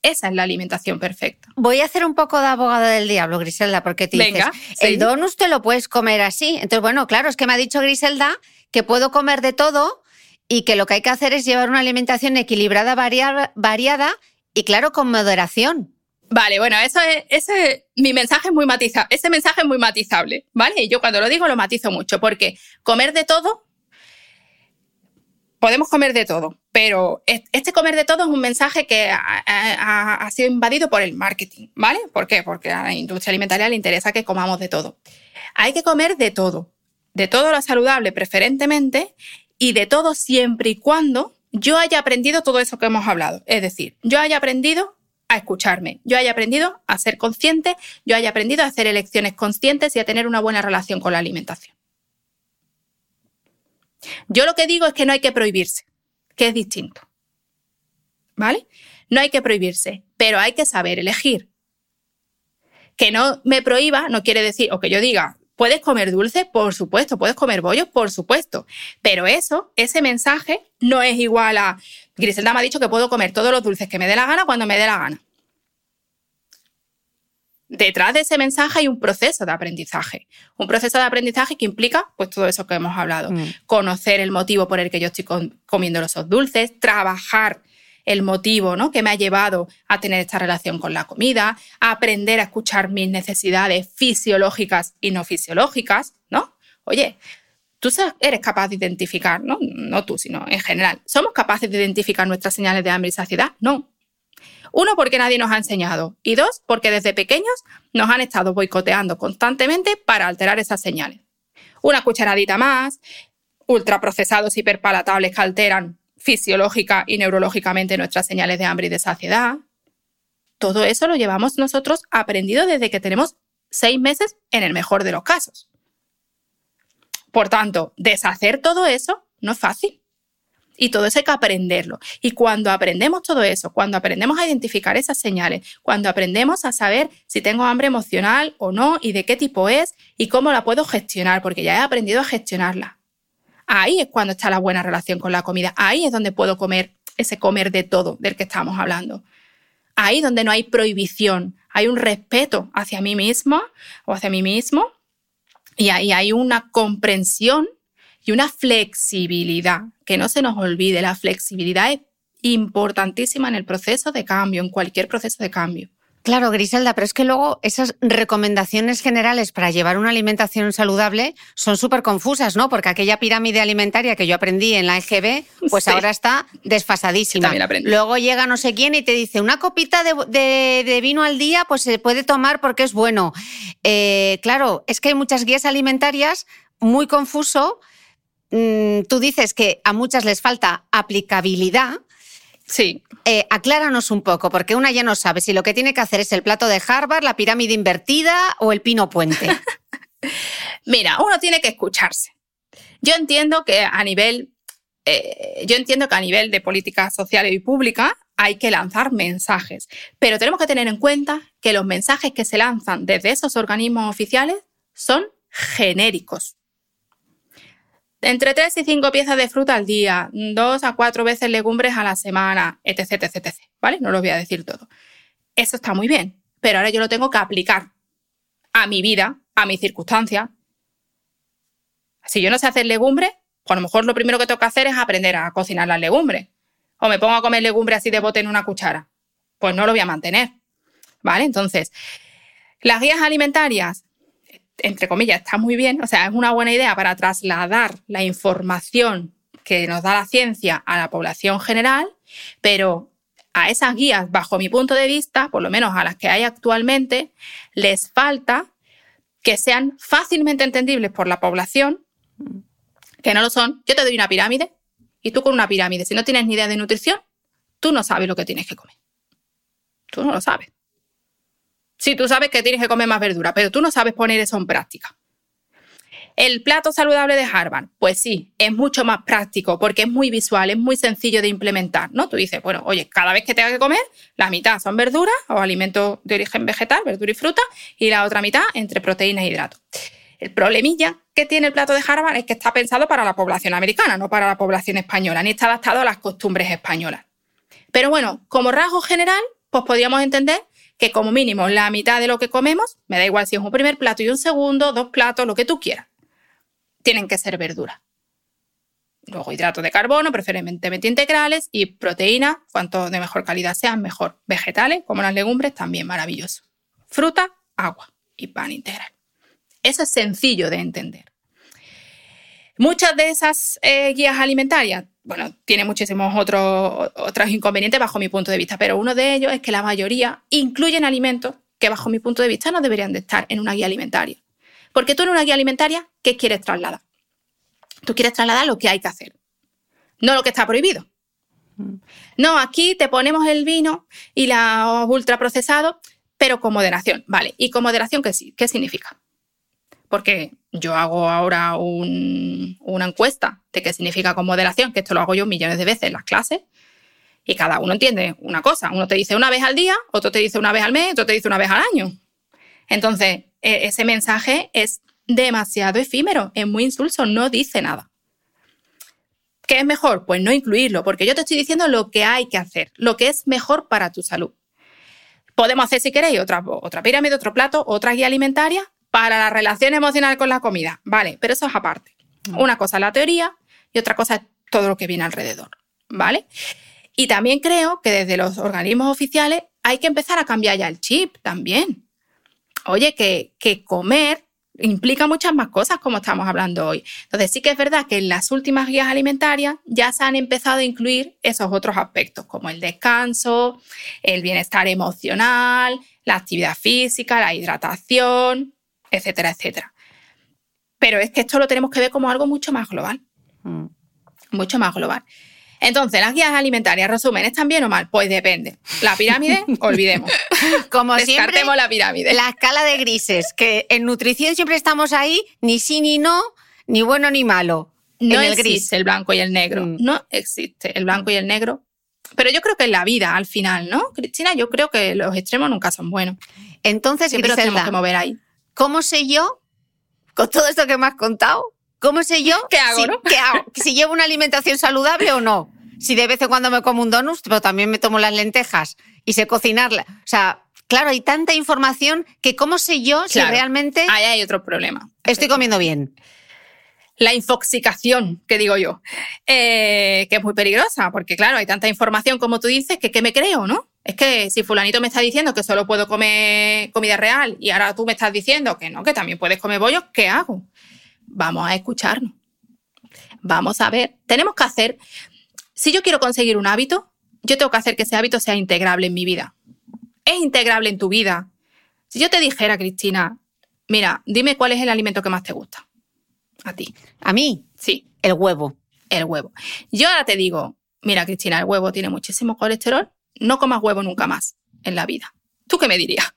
Esa es la alimentación perfecta. Voy a hacer un poco de abogado del diablo, Griselda, porque te dices, el donus te lo puedes comer así. Entonces, bueno, claro, es que me ha dicho Griselda que puedo comer de todo y que lo que hay que hacer es llevar una alimentación equilibrada, variada y, claro, con moderación. Vale, bueno, eso es, ese, mi mensaje es muy matizable, ese mensaje es muy matizable, ¿vale? Y yo cuando lo digo lo matizo mucho, porque comer de todo podemos comer de todo, pero este comer de todo es un mensaje que ha, sido invadido por el marketing, ¿vale? ¿Por qué? Porque a la industria alimentaria le interesa que comamos de todo. Hay que comer de todo, de todo lo saludable preferentemente y de todo siempre y cuando yo haya aprendido todo eso que hemos hablado. Es decir, yo haya aprendido a escucharme, yo haya aprendido a ser consciente, yo haya aprendido a hacer elecciones conscientes y a tener una buena relación con la alimentación. Yo lo que digo es que no hay que prohibirse, que es distinto. ¿Vale? No hay que prohibirse, pero hay que saber elegir. Que no me prohíba no quiere decir, o que yo diga, ¿puedes comer dulce? Por supuesto, ¿puedes comer bollos? Por supuesto. Pero eso, ese mensaje, no es igual a, Griselda me ha dicho que puedo comer todos los dulces que me dé la gana cuando me dé la gana detrás de ese mensaje hay un proceso de aprendizaje. Un proceso de aprendizaje que implica pues todo eso que hemos hablado. Mm. Conocer el motivo por el que yo estoy comiendo los dulces, trabajar el motivo ¿no? que me ha llevado a tener esta relación con la comida, aprender a escuchar mis necesidades fisiológicas y no fisiológicas, ¿no? Oye, tú eres capaz de identificar, ¿no? no tú, sino en general, ¿somos capaces de identificar nuestras señales de hambre y saciedad? No. Uno, porque nadie nos ha enseñado. Y dos, porque desde pequeños nos han estado boicoteando constantemente para alterar esas señales. Una cucharadita más, ultraprocesados hiperpalatables que alteran fisiológica y neurológicamente nuestras señales de hambre y de saciedad. Todo eso lo llevamos nosotros aprendido desde que tenemos seis meses en el mejor de los casos. Por tanto, deshacer todo eso no es fácil. Y todo eso hay que aprenderlo. Y cuando aprendemos todo eso, cuando aprendemos a identificar esas señales, cuando aprendemos a saber si tengo hambre emocional o no y de qué tipo es y cómo la puedo gestionar, porque ya he aprendido a gestionarla. Ahí es cuando está la buena relación con la comida. Ahí es donde puedo comer ese comer de todo del que estamos hablando. Ahí donde no hay prohibición, hay un respeto hacia mí mismo o hacia mí mismo y ahí hay una comprensión y una flexibilidad, que no se nos olvide, la flexibilidad es importantísima en el proceso de cambio, en cualquier proceso de cambio. Claro, Griselda, pero es que luego esas recomendaciones generales para llevar una alimentación saludable son súper confusas, ¿no? Porque aquella pirámide alimentaria que yo aprendí en la EGB, pues ahora está desfasadísima. Luego llega no sé quién y te dice, una copita de, vino al día, pues se puede tomar porque es bueno. Eh, claro, es que hay muchas guías alimentarias muy confuso Mm, tú dices que a muchas les falta aplicabilidad. Sí. Eh, acláranos un poco, porque una ya no sabe si lo que tiene que hacer es el plato de Harvard, la pirámide invertida o el pino puente. Mira, uno tiene que escucharse. Yo entiendo que a nivel, eh, yo entiendo que a nivel de política social y pública hay que lanzar mensajes, pero tenemos que tener en cuenta que los mensajes que se lanzan desde esos organismos oficiales son genéricos entre 3 y 5 piezas de fruta al día, 2 a 4 veces legumbres a la semana, etc, etc, etc. ¿Vale? No lo voy a decir todo. Eso está muy bien, pero ahora yo lo tengo que aplicar a mi vida, a mis circunstancias. Si yo no sé hacer legumbres, pues a lo mejor lo primero que tengo que hacer es aprender a cocinar las legumbres. O me pongo a comer legumbres así de bote en una cuchara. Pues no lo voy a mantener. ¿Vale? Entonces, las guías alimentarias entre comillas, está muy bien, o sea, es una buena idea para trasladar la información que nos da la ciencia a la población general, pero a esas guías, bajo mi punto de vista, por lo menos a las que hay actualmente, les falta que sean fácilmente entendibles por la población, que no lo son. Yo te doy una pirámide y tú con una pirámide, si no tienes ni idea de nutrición, tú no sabes lo que tienes que comer. Tú no lo sabes. Sí, tú sabes que tienes que comer más verdura, pero tú no sabes poner eso en práctica. El plato saludable de Harvard, pues sí, es mucho más práctico porque es muy visual, es muy sencillo de implementar, ¿no? Tú dices, bueno, oye, cada vez que tenga que comer, la mitad son verduras o alimentos de origen vegetal, verdura y fruta, y la otra mitad entre proteínas e hidratos. El problemilla que tiene el plato de Harvard es que está pensado para la población americana, no para la población española, ni está adaptado a las costumbres españolas. Pero bueno, como rasgo general, pues podríamos entender que como mínimo la mitad de lo que comemos, me da igual si es un primer plato y un segundo, dos platos, lo que tú quieras, tienen que ser verduras. Luego hidratos de carbono, preferentemente integrales, y proteínas, cuanto de mejor calidad sean, mejor. Vegetales, como las legumbres, también maravilloso. Fruta, agua y pan integral. Eso es sencillo de entender. Muchas de esas eh, guías alimentarias bueno, tiene muchísimos otros, otros inconvenientes bajo mi punto de vista, pero uno de ellos es que la mayoría incluyen alimentos que bajo mi punto de vista no deberían de estar en una guía alimentaria. Porque tú en una guía alimentaria, ¿qué quieres trasladar? Tú quieres trasladar lo que hay que hacer, no lo que está prohibido. No, aquí te ponemos el vino y la ultraprocesado, pero con moderación. Vale, ¿y con moderación qué, qué significa? Porque yo hago ahora una encuesta de qué significa con moderación, que esto lo hago yo millones de veces en las clases, y cada uno entiende una cosa. Uno te dice una vez al día, otro te dice una vez al mes, otro te dice una vez al año. Entonces, e, ese mensaje es demasiado efímero, es muy insulso, no dice nada. ¿Qué es mejor? Pues no incluirlo, porque yo te estoy diciendo lo que hay que hacer, lo que es mejor para tu salud. Podemos hacer, si queréis, otra, otra pirámide, otro plato, otra guía alimentaria, para la relación emocional con la comida. Vale, pero eso es aparte. Mm. Una cosa es la teoría y otra cosa es todo lo que viene alrededor. ¿Vale? Y también creo que desde los organismos oficiales hay que empezar a cambiar ya el chip también. Oye, que, que comer implica muchas más cosas como estamos hablando hoy. Entonces sí que es verdad que en las últimas guías alimentarias ya se han empezado a incluir esos otros aspectos como el descanso, el bienestar emocional, la actividad física, la hidratación, etcétera, etcétera. Pero es que esto lo tenemos que ver como algo mucho más global. Mm. Mucho más global. Entonces, las guías alimentarias, resumen, ¿están bien o mal? Pues depende. La pirámide, olvidemos. Como Descartemos siempre, la pirámide. La escala de grises, que en nutrición siempre estamos ahí, ni sí ni no, ni bueno ni malo. No en el existe gris. el blanco y el negro. Mm. No existe el blanco y el negro. Pero yo creo que en la vida, al final, ¿no? Cristina, yo creo que los extremos nunca son buenos. Entonces, Siempre tenemos que mover ahí. ¿Cómo sé yo, con todo esto que me has contado, cómo sé yo ¿Qué hago, si, no? qué hago? si llevo una alimentación saludable o no? Si de vez en cuando me como un donut, pero también me tomo las lentejas y sé cocinarla. O sea, claro, hay tanta información que cómo sé yo si realmente Ahí hay otro problema. estoy comiendo bien. La infoxicación, que digo yo, eh, que es muy peligrosa, porque claro, hay tanta información como tú dices, que ¿qué me creo, no? Es que si fulanito me está diciendo que solo puedo comer comida real y ahora tú me estás diciendo que no, que también puedes comer bollos, ¿qué hago? Vamos a escucharnos. Vamos a ver. Tenemos que hacer, si yo quiero conseguir un hábito, yo tengo que hacer que ese hábito sea integrable en mi vida. Es integrable en tu vida. Si yo te dijera, Cristina, mira, dime cuál es el alimento que más te gusta. A ti. A mí, Sí, el huevo. el huevo. Yo ahora te digo, mira, Cristina, el huevo tiene muchísimo colesterol, no comas huevo nunca más en la vida. ¿Tú qué me dirías?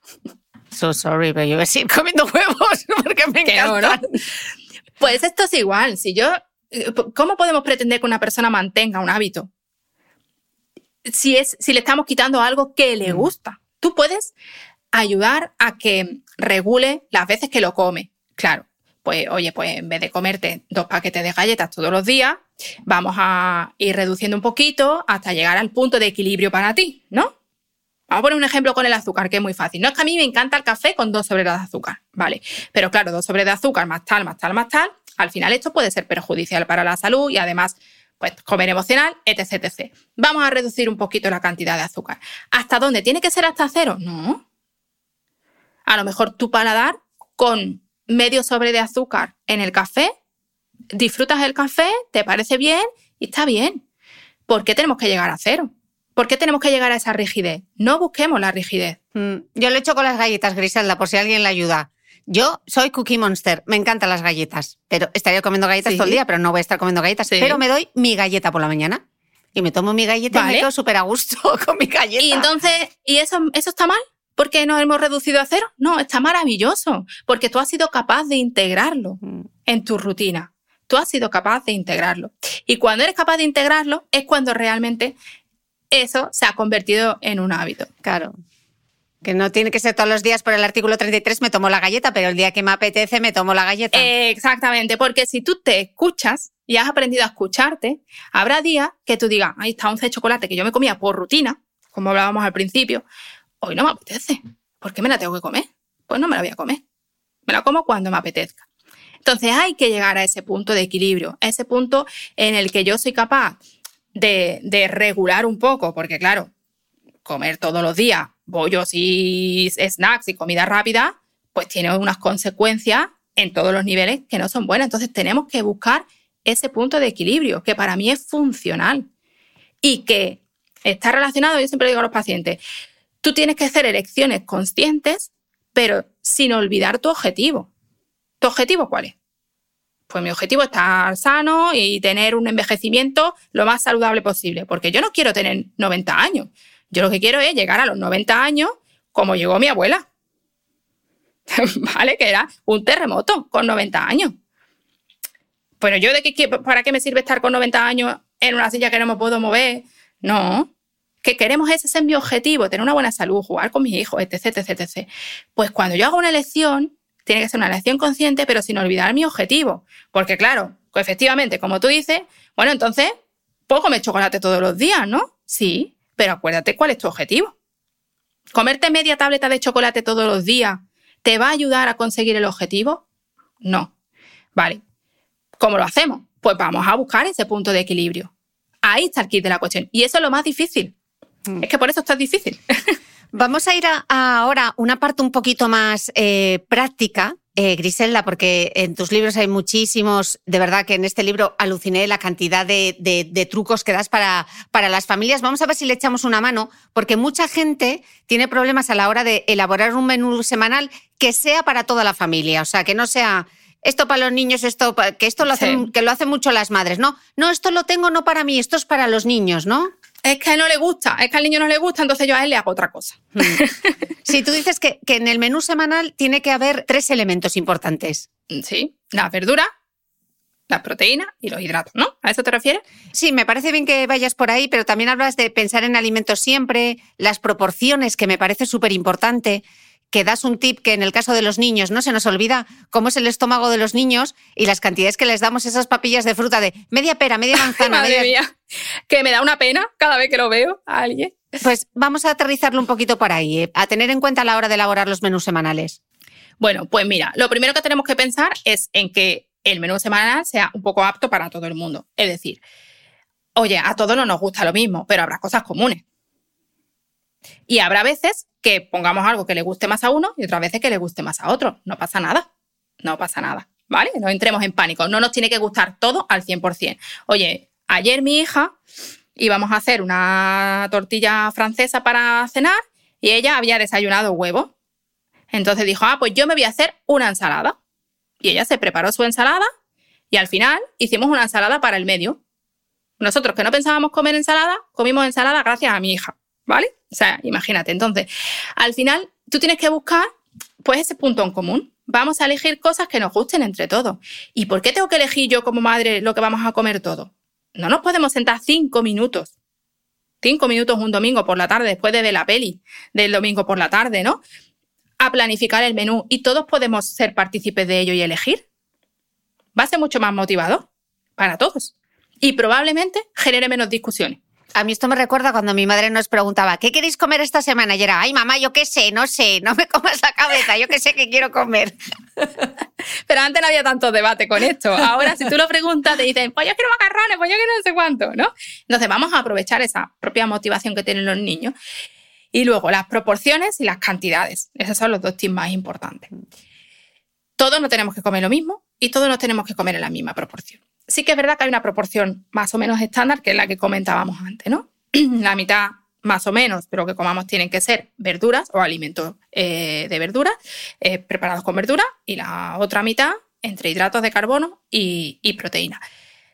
So sorry, pero yo voy a seguir comiendo huevos porque me no, encantan. ¿no? Pues esto es igual. Si yo, eh, ¿cómo podemos pretender que una persona mantenga un hábito? Si, es, si le estamos quitando algo que le gusta. Tú puedes ayudar a que regule las veces que lo come. Claro, pues oye, pues en vez de comerte dos paquetes de galletas todos los días, vamos a ir reduciendo un poquito hasta llegar al punto de equilibrio para ti, ¿no? Vamos a poner un ejemplo con el azúcar, que es muy fácil. No es que a mí me encanta el café con dos sobres de azúcar, ¿vale? Pero claro, dos sobres de azúcar más tal, más tal, más tal, al final esto puede ser perjudicial para la salud y además, pues comer emocional, etc, etc. Vamos a reducir un poquito la cantidad de azúcar. ¿Hasta dónde? ¿Tiene que ser hasta cero? No. A lo mejor tu paladar con medio sobre de azúcar en el café, disfrutas el café, te parece bien y está bien. ¿Por qué tenemos que llegar a cero? ¿Por qué tenemos que llegar a esa rigidez? No busquemos la rigidez. Mm, Yo lo he hecho con las galletas, Griselda, por si alguien le ayuda. Yo soy Cookie Monster, me encantan las galletas, pero estaría comiendo galletas Sí. todo el día, pero no voy a estar comiendo galletas. Sí. Pero me doy mi galleta por la mañana y me tomo mi galleta y me quedo súper a gusto con mi galleta. Y entonces, ¿y eso, eso está mal? ¿Por qué nos hemos reducido a cero? No, está maravilloso, porque tú has sido capaz de integrarlo Mm. en tu rutina. Tú has sido capaz de integrarlo. Y cuando eres capaz de integrarlo es cuando realmente eso se ha convertido en un hábito. Claro. Que no tiene que ser todos los días por el artículo 33 me tomo la galleta, pero el día que me apetece me tomo la galleta. Eh, exactamente, porque si tú te escuchas y has aprendido a escucharte, habrá días que tú digas, ahí está once de chocolate que yo me comía por rutina, como hablábamos al principio, hoy no me apetece. ¿Por qué me la tengo que comer? Pues no me la voy a comer. Me la como cuando me apetezca. Entonces hay que llegar a ese punto de equilibrio, a ese punto en el que yo soy capaz de, de regular un poco, porque claro, comer todos los días bollos y snacks y comida rápida, pues tiene unas consecuencias en todos los niveles que no son buenas. Entonces tenemos que buscar ese punto de equilibrio, que para mí es funcional y que está relacionado, yo siempre digo a los pacientes, tú tienes que hacer elecciones conscientes, pero sin olvidar tu objetivo. ¿Tu objetivo cuál es? Pues mi objetivo es estar sano y tener un envejecimiento lo más saludable posible, porque yo no quiero tener 90 años. Yo lo que quiero es llegar a los 90 años como llegó mi abuela. ¿Vale? Que era un terremoto con 90 años. Pero yo ¿para qué me sirve estar con 90 años en una silla que no me puedo mover? No. Que queremos ese, ese es mi objetivo, tener una buena salud, jugar con mis hijos, etc, etc, etc. Pues cuando yo hago una elección, tiene que ser una elección consciente, pero sin olvidar mi objetivo. Porque claro, pues efectivamente, como tú dices, bueno, entonces, puedo comer chocolate todos los días, ¿no? Sí, pero acuérdate cuál es tu objetivo. ¿Comerte media tableta de chocolate todos los días te va a ayudar a conseguir el objetivo? No. Vale. ¿Cómo lo hacemos? Pues vamos a buscar ese punto de equilibrio. Ahí está el kit de la cuestión. Y eso es lo más difícil. Es que por eso esto es difícil. Vamos a ir a, a ahora una parte un poquito más eh, práctica eh, Griselda, porque en tus libros hay muchísimos, de verdad que en este libro aluciné la cantidad de, trucos que das para, para las familias. Vamos a ver si le echamos una mano, porque mucha gente tiene problemas a la hora de elaborar un menú semanal que sea para toda la familia, o sea, que no sea esto para los niños, esto que esto lo hacen, que lo hacen mucho las madres, no, no, esto lo tengo no para mí, esto es para los niños, ¿no? Es que no le gusta, es que al niño no le gusta, entonces yo a él le hago otra cosa. Si tú dices que, en el menú semanal tiene que haber tres elementos importantes. Sí, las verduras, las proteínas y los hidratos, ¿no? ¿A eso te refieres? Sí, me parece bien que vayas por ahí, pero también hablas de pensar en alimentos siempre, las proporciones, que me parece súper importante que das un tip que en el caso de los niños no se nos olvida cómo es el estómago de los niños y las cantidades que les damos esas papillas de fruta de media pera, media manzana. Madre mía, que me da una pena cada vez que lo veo a alguien. Pues vamos a aterrizarlo un poquito por ahí, ¿eh? a tener en cuenta a la hora de elaborar los menús semanales. Bueno, pues mira, lo primero que tenemos que pensar es en que el menú semanal sea un poco apto para todo el mundo. Es decir, oye, a todos no nos gusta lo mismo, pero habrá cosas comunes. Y habrá veces que pongamos algo que le guste más a uno y otras veces que le guste más a otro. No pasa nada. No pasa nada. ¿Vale? No entremos en pánico. No nos tiene que gustar todo al 100%. Oye, ayer mi hija íbamos a hacer una tortilla francesa para cenar y ella había desayunado huevo. Entonces dijo, ah, pues yo me voy a hacer una ensalada. Y ella se preparó su ensalada y al final hicimos una ensalada para el medio. Nosotros que no pensábamos comer ensalada, comimos ensalada gracias a mi hija. ¿vale? O sea, imagínate. Entonces, al final, tú tienes que buscar, pues, ese punto en común. Vamos a elegir cosas que nos gusten entre todos. ¿Y por qué tengo que elegir yo como madre lo que vamos a comer todo? No nos podemos sentar cinco minutos. Cinco minutos un domingo por la tarde, después de ver la peli del domingo por la tarde, ¿no? A planificar el menú y todos podemos ser partícipes de ello y elegir. Va a ser mucho más motivador para todos. Y probablemente genere menos discusiones. A mí esto me recuerda cuando mi madre nos preguntaba, ¿qué queréis comer esta semana? Y era, ay mamá, yo qué sé, no sé, no me comas la cabeza, yo qué sé qué quiero comer. Pero antes no había tanto debate con esto. Ahora, si tú lo preguntas, te dicen, pues yo quiero macarrones, pues yo quiero no sé cuánto, ¿no? Entonces vamos a aprovechar esa propia motivación que tienen los niños. Y luego las proporciones y las cantidades. Esos son los dos tips más importantes. Todos no tenemos que comer lo mismo y todos no tenemos que comer en la misma proporción sí que es verdad que hay una proporción más o menos estándar, que es la que comentábamos antes, ¿no? la mitad más o menos pero que comamos tienen que ser verduras o alimentos eh, de verduras eh, preparados con verdura y la otra mitad entre hidratos de carbono y, y proteína.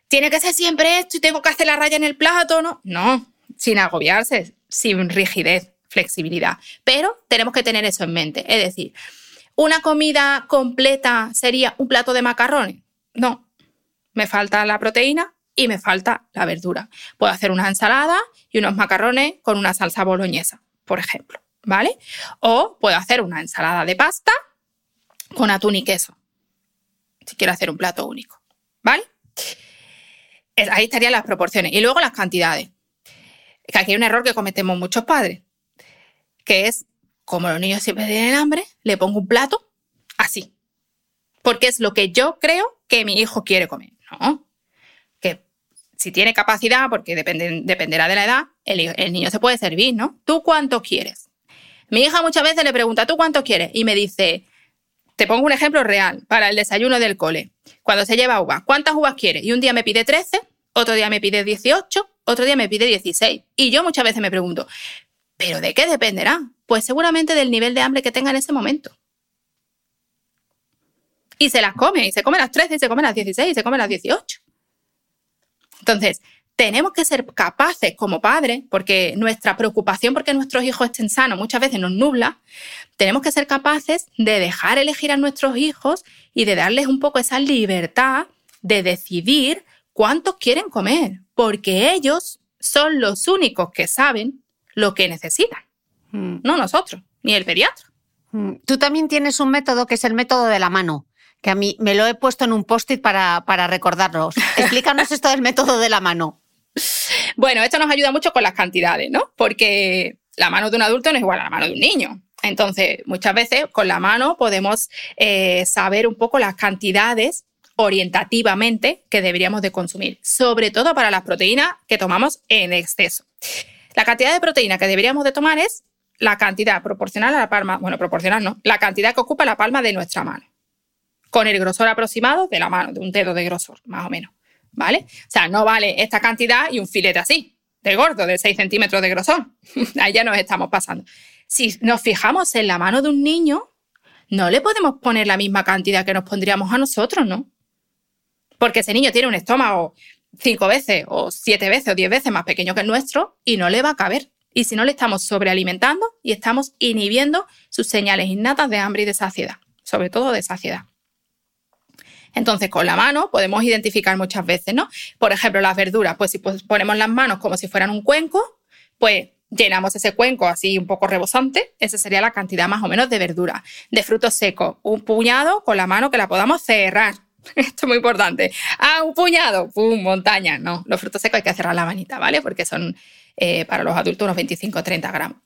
¿Tiene que ser siempre esto y tengo que hacer la raya en el plato? No, no, sin agobiarse, sin rigidez, flexibilidad. Pero tenemos que tener eso en mente. Es decir, ¿una comida completa sería un plato de macarrones? No, me falta la proteína y me falta la verdura. Puedo hacer una ensalada y unos macarrones con una salsa boloñesa, por ejemplo, ¿vale? O puedo hacer una ensalada de pasta con atún y queso, si quiero hacer un plato único, ¿vale? Ahí estarían las proporciones. Y luego las cantidades. Aquí hay un error que cometemos muchos padres, que es, como los niños siempre tienen hambre, le pongo un plato así. Porque es lo que yo creo que mi hijo quiere comer. Que si tiene capacidad, porque dependerá de la edad, el, niño se puede servir, ¿no? ¿Tú cuánto quieres? Mi hija muchas veces le pregunta, ¿tú cuánto quieres? Y me dice, te pongo un ejemplo real para el desayuno del cole. Cuando se lleva uvas, ¿cuántas uvas quieres? Y un día me pide 13, otro día me pide 18, otro día me pide 16. Y yo muchas veces me pregunto, ¿pero de qué dependerá? Pues seguramente del nivel de hambre que tenga en ese momento y se las come, y se come las 13, y se come las 16, y se come las 18. Entonces, tenemos que ser capaces como padres, porque nuestra preocupación porque nuestros hijos estén sanos muchas veces nos nubla, tenemos que ser capaces de dejar elegir a nuestros hijos y de darles un poco esa libertad de decidir cuántos quieren comer, porque ellos son los únicos que saben lo que necesitan, mm. no nosotros, ni el pediatra. Mm. Tú también tienes un método que es el método de la mano que a mí me lo he puesto en un post-it para, para recordarlos. Explícanos esto del método de la mano. Bueno, esto nos ayuda mucho con las cantidades, ¿no? Porque la mano de un adulto no es igual a la mano de un niño. Entonces, muchas veces con la mano podemos eh, saber un poco las cantidades orientativamente que deberíamos de consumir, sobre todo para las proteínas que tomamos en exceso. La cantidad de proteína que deberíamos de tomar es la cantidad proporcional a la palma, bueno, proporcional no, la cantidad que ocupa la palma de nuestra mano. Con el grosor aproximado de la mano, de un dedo de grosor, más o menos. ¿Vale? O sea, no vale esta cantidad y un filete así, de gordo, de 6 centímetros de grosor. Ahí ya nos estamos pasando. Si nos fijamos en la mano de un niño, no le podemos poner la misma cantidad que nos pondríamos a nosotros, ¿no? Porque ese niño tiene un estómago cinco veces o siete veces o diez veces más pequeño que el nuestro y no le va a caber. Y si no le estamos sobrealimentando y estamos inhibiendo sus señales innatas de hambre y de saciedad, sobre todo de saciedad. Entonces, con la mano podemos identificar muchas veces, ¿no? Por ejemplo, las verduras, pues si ponemos las manos como si fueran un cuenco, pues llenamos ese cuenco así un poco rebosante, esa sería la cantidad más o menos de verdura. De frutos secos, un puñado con la mano que la podamos cerrar. Esto es muy importante. Ah, un puñado, pum, montaña. No, los frutos secos hay que cerrar la manita, ¿vale? Porque son eh, para los adultos unos 25 o 30 gramos.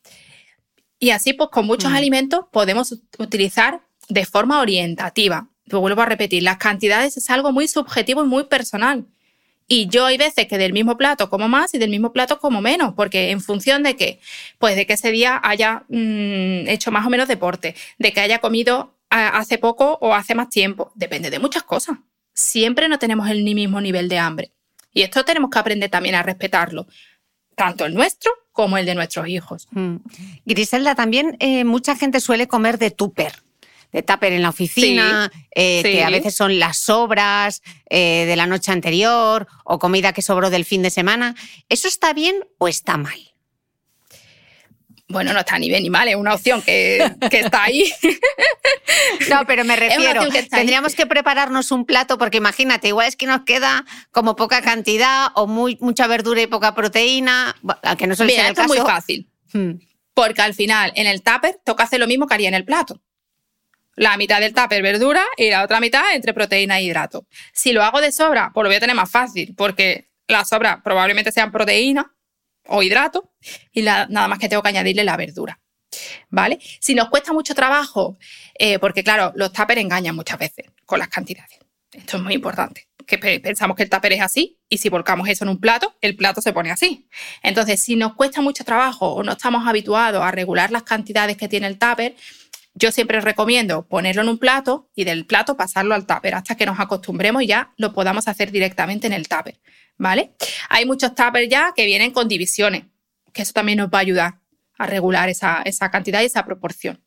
Y así, pues con muchos mm. alimentos podemos utilizar de forma orientativa. Lo vuelvo a repetir, las cantidades es algo muy subjetivo y muy personal. Y yo hay veces que del mismo plato como más y del mismo plato como menos, porque en función de qué, pues de que ese día haya mm, hecho más o menos deporte, de que haya comido hace poco o hace más tiempo, depende de muchas cosas. Siempre no tenemos el mismo nivel de hambre. Y esto tenemos que aprender también a respetarlo, tanto el nuestro como el de nuestros hijos. Mm. Griselda, también eh, mucha gente suele comer de tupper de tupper en la oficina, eh, que a veces son las sobras eh, de la noche anterior o comida que sobró del fin de semana. ¿Eso está bien o está mal? Bueno, no está ni bien ni mal, es una opción que, está ahí. No, pero me refiero, tendríamos que prepararnos un plato porque imagínate, igual es que nos queda como poca cantidad o muy, mucha verdura y poca proteína, que no suele el caso. es muy fácil, hmm. porque al final en el tupper toca hacer lo mismo que haría en el plato la mitad del tupper verdura y la otra mitad entre proteína e hidrato. Si lo hago de sobra, pues lo voy a tener más fácil, porque las sobras probablemente sean proteína o hidrato y nada más que tengo que añadirle la verdura. ¿Vale? Si nos cuesta mucho trabajo, eh, porque claro, los tuppers engañan muchas veces con las cantidades. Esto es muy importante. Que pensamos que el tupper es así y si volcamos eso en un plato, el plato se pone así. Entonces, si nos cuesta mucho trabajo o no estamos habituados a regular las cantidades que tiene el tupper, yo siempre recomiendo ponerlo en un plato y del plato pasarlo al tupper hasta que nos acostumbremos y ya lo podamos hacer directamente en el tupper, ¿vale? Hay muchos tuppers ya que vienen con divisiones, que eso también nos va a ayudar a regular esa, esa cantidad y esa proporción.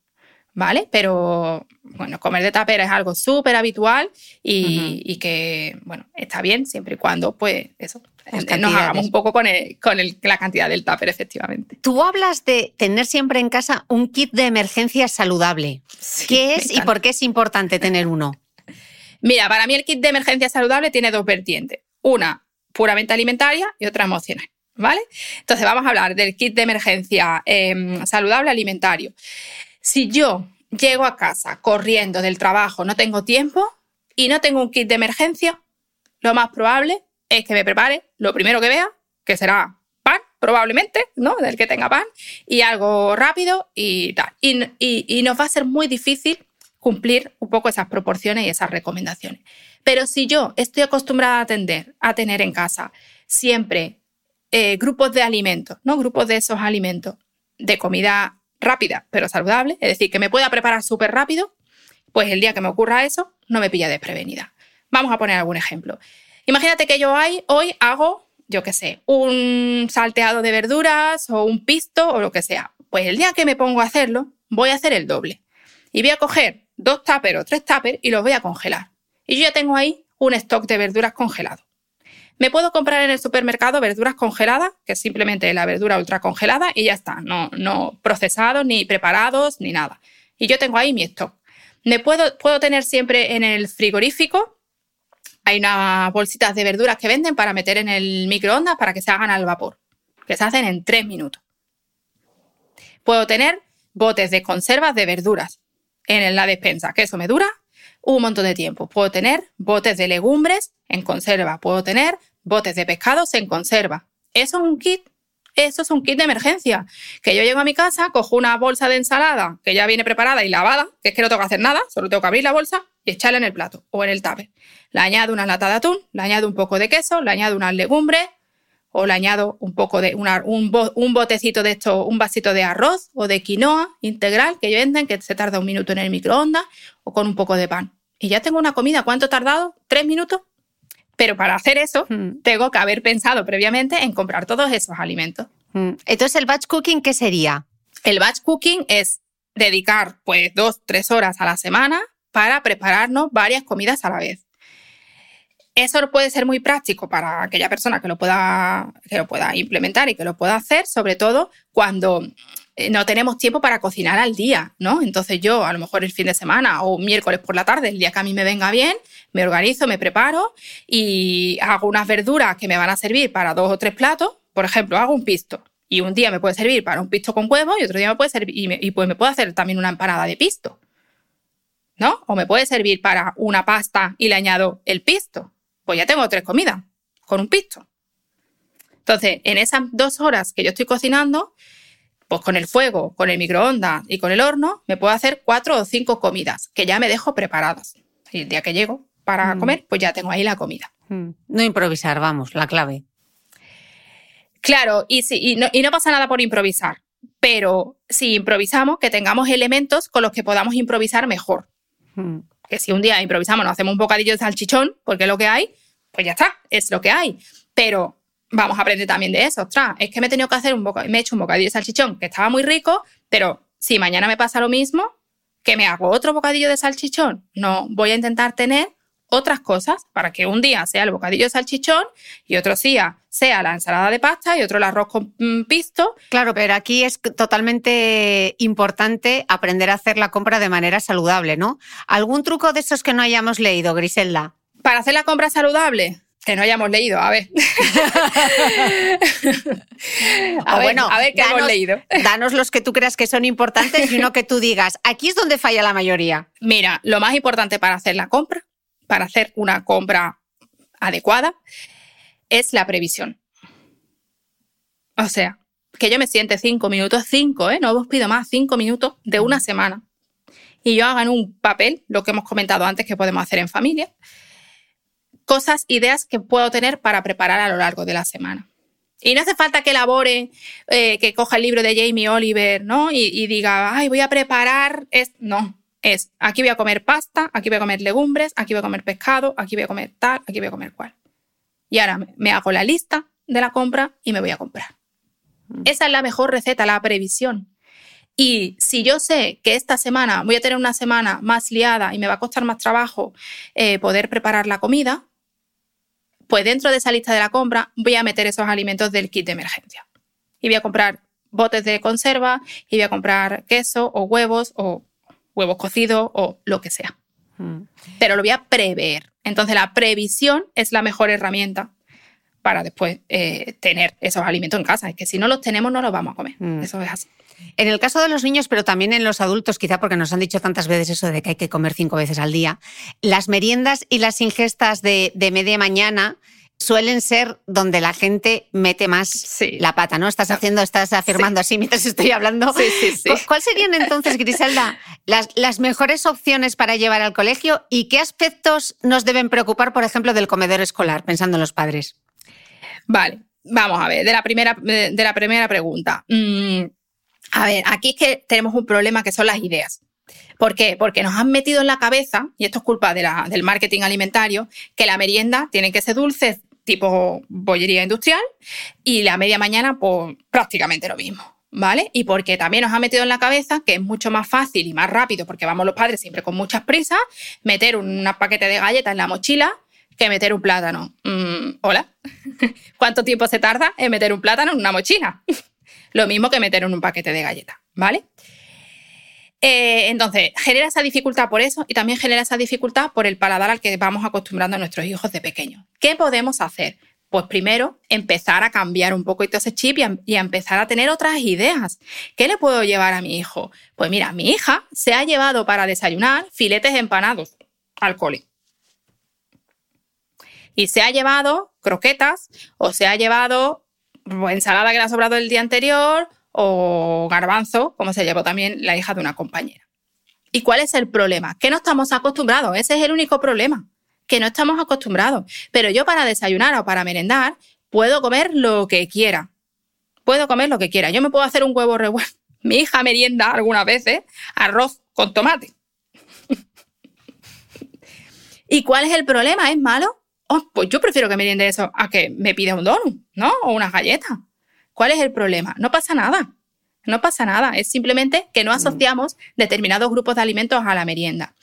¿Vale? Pero bueno, comer de tupper es algo súper habitual y, que, bueno, está bien siempre y cuando, pues, eso, nos hagamos un poco con, con la cantidad del tupper, efectivamente. Tú hablas de tener siempre en casa un kit de emergencia saludable. ¿Qué es y por qué es importante tener uno? Mira, para mí el kit de emergencia saludable tiene dos vertientes. Una puramente alimentaria y otra emocional. ¿Vale? Entonces vamos a hablar del kit de emergencia em, saludable alimentario. Si yo llego a casa corriendo del trabajo, no tengo tiempo y no tengo un kit de emergencia, lo más probable es que me prepare lo primero que vea, que será pan, probablemente, ¿no? Del que tenga pan, y algo rápido y tal. Y, nos va a ser muy difícil cumplir un poco esas proporciones y esas recomendaciones. Pero si yo estoy acostumbrada a atender, a tener en casa siempre eh, grupos de alimentos, ¿no? Grupos de esos alimentos de comida rápida, pero saludable, es decir, que me pueda preparar súper rápido, pues el día que me ocurra eso, no me pilla desprevenida. Vamos a poner algún ejemplo. Imagínate que yo hoy hago, yo qué sé, un salteado de verduras o un pisto o lo que sea. Pues el día que me pongo a hacerlo, voy a hacer el doble. Y voy a coger dos tuppers o tres tuppers y los voy a congelar. Y yo ya tengo ahí un stock de verduras congelado. Me puedo comprar en el supermercado verduras congeladas, que es simplemente la verdura ultra congelada y ya está, no, no procesados, ni preparados, ni nada. Y yo tengo ahí mi stock. Me puedo, puedo tener siempre en el frigorífico, hay unas bolsitas de verduras que venden para meter en el microondas para que se hagan al vapor, que se hacen en tres minutos. Puedo tener botes de conservas de verduras en la despensa, que eso me dura un montón de tiempo. Puedo tener botes de legumbres en conserva, puedo tener botes de pescados en conserva. Eso es un kit, eso es un kit de emergencia. Que yo llego a mi casa, cojo una bolsa de ensalada que ya viene preparada y lavada, que es que no tengo que hacer nada, solo tengo que abrir la bolsa y echarla en el plato o en el tupper. Le añado una lata de atún, le añado un poco de queso, le añado unas legumbres o le añado un poco de un, un, botecito de esto, un vasito de arroz o de quinoa integral que venden, que se tarda un minuto en el microondas o con un poco de pan. y ya tengo una comida. ¿Cuánto he tardado? ¿Tres minutos? Pero para hacer eso, Mm. tengo que haber pensado previamente en comprar todos esos alimentos. Mm. Entonces, ¿el batch cooking qué sería? El batch cooking es dedicar pues dos, tres horas a la semana para prepararnos varias comidas a la vez. Eso puede ser muy práctico para aquella persona que lo pueda, que lo pueda implementar y que lo pueda hacer, sobre todo cuando eh, no tenemos tiempo para cocinar al día, ¿no? Entonces yo, a lo mejor el fin de semana o miércoles por la tarde, el día que a mí me venga bien, me organizo, me preparo y hago unas verduras que me van a servir para dos o tres platos. Por ejemplo, hago un pisto y un día me puede servir para un pisto con huevo y otro día me puede servir y, me- y pues me puedo hacer también una empanada de pisto, ¿no? O me puede servir para una pasta y le añado el pisto. Pues ya tengo tres comidas con un pisto. Entonces, en esas dos horas que yo estoy cocinando, pues con el fuego, con el microondas y con el horno, me puedo hacer cuatro o cinco comidas que ya me dejo preparadas. Y el día que llego para comer, pues ya tengo ahí la comida. Mm. No improvisar, vamos, la clave. Claro, y, si, y, no, y no pasa nada por improvisar, pero si improvisamos, que tengamos elementos con los que podamos improvisar mejor. Mm. Que si un día improvisamos, nos hacemos un bocadillo de salchichón, porque es lo que hay, pues ya está, es lo que hay. Pero vamos a aprender también de eso. Ostras, es que me he tenido que hacer un boca- me he hecho un bocadillo de salchichón que estaba muy rico, pero si mañana me pasa lo mismo, que me hago otro bocadillo de salchichón. No, voy a intentar tener otras cosas para que un día sea el bocadillo de salchichón y otro día sea la ensalada de pasta y otro el arroz con mm, pisto. Claro, pero aquí es totalmente importante aprender a hacer la compra de manera saludable, ¿no? ¿Algún truco de esos que no hayamos leído, Griselda? Para hacer la compra saludable, que no hayamos leído, a ver. a, O ver bueno, a ver qué hemos leído. Danos los que tú creas que son importantes y uno que tú digas, aquí es donde falla la mayoría. Mira, lo más importante para hacer la compra, para hacer una compra adecuada, es la previsión. O sea, que yo me siente cinco minutos, cinco, ¿eh? no os pido más, cinco minutos de una semana. Y yo haga en un papel, lo que hemos comentado antes que podemos hacer en familia, cosas, ideas que puedo tener para preparar a lo largo de la semana. Y no hace falta que elabore, eh, que coja el libro de Jamie Oliver, ¿no? Y, y diga, ay, voy a preparar. Es, no, es, aquí voy a comer pasta, aquí voy a comer legumbres, aquí voy a comer pescado, aquí voy a comer tal, aquí voy a comer cual. Y ahora me, hago la lista de la compra y me voy a comprar. Esa es la mejor receta, la previsión. Y si yo sé que esta semana voy a tener una semana más liada y me va a costar más trabajo eh, poder preparar la comida, pues dentro de esa lista de la compra voy a meter esos alimentos del kit de emergencia. Y voy a comprar botes de conserva y voy a comprar queso o huevos o huevos cocidos o lo que sea. Pero lo voy a prever. Entonces la previsión es la mejor herramienta para después eh, tener esos alimentos en casa. Es que si no los tenemos no los vamos a comer. Mm. Eso es así. En el caso de los niños, pero también en los adultos, quizá porque nos han dicho tantas veces eso de que hay que comer cinco veces al día, las meriendas y las ingestas de, de media mañana suelen ser donde la gente mete más Sí. la pata, ¿no? Estás haciendo, estás afirmando así mientras estoy hablando. Sí, sí, sí. ¿Cu- ¿Cuáles serían entonces, Griselda, las, las mejores opciones para llevar al colegio y qué aspectos nos deben preocupar, por ejemplo, del comedor escolar, pensando en los padres? Vale, vamos a ver, de la primera, de de la primera pregunta. Mm, a ver, aquí es que tenemos un problema que son las ideas. ¿Por qué? Porque nos han metido en la cabeza, y esto es culpa de la- del marketing alimentario, que la merienda tiene que ser dulce, tipo bollería industrial, y la media mañana, pues prácticamente lo mismo. ¿Vale? Y porque también nos ha metido en la cabeza que es mucho más fácil y más rápido, porque vamos los padres siempre con muchas prisas, meter un paquete de galletas en la mochila que meter un plátano. Mm, Hola. ¿Cuánto tiempo se tarda en meter un plátano en una mochila? Lo mismo que meter en un paquete de galletas, ¿vale? Eh, entonces, genera esa dificultad por eso y también genera esa dificultad por el paladar al que vamos acostumbrando a nuestros hijos de pequeños. ¿Qué podemos hacer? Pues primero, empezar a cambiar un poquito ese chip y a, empezar a tener otras ideas. ¿Qué le puedo llevar a mi hijo? Pues mira, mi hija se ha llevado para desayunar filetes empanados al y se ha llevado croquetas o se ha llevado ensalada que le ha sobrado el día anterior o garbanzo, como se llevó también la hija de una compañera. ¿Y cuál es el problema? Que no estamos acostumbrados, ese es el único problema, que no estamos acostumbrados. Pero yo para desayunar o para merendar puedo comer lo que quiera. Puedo comer lo que quiera. Yo me puedo hacer un huevo revuelto. Mi hija merienda algunas veces arroz con tomate. ¿Y cuál es el problema? ¿Es malo? Oh, pues yo prefiero que meriende eso a que me pida un donut, ¿no? O unas galletas. ¿Cuál es el problema? No pasa nada. No pasa nada. Es simplemente que no asociamos determinados grupos de alimentos a la merienda.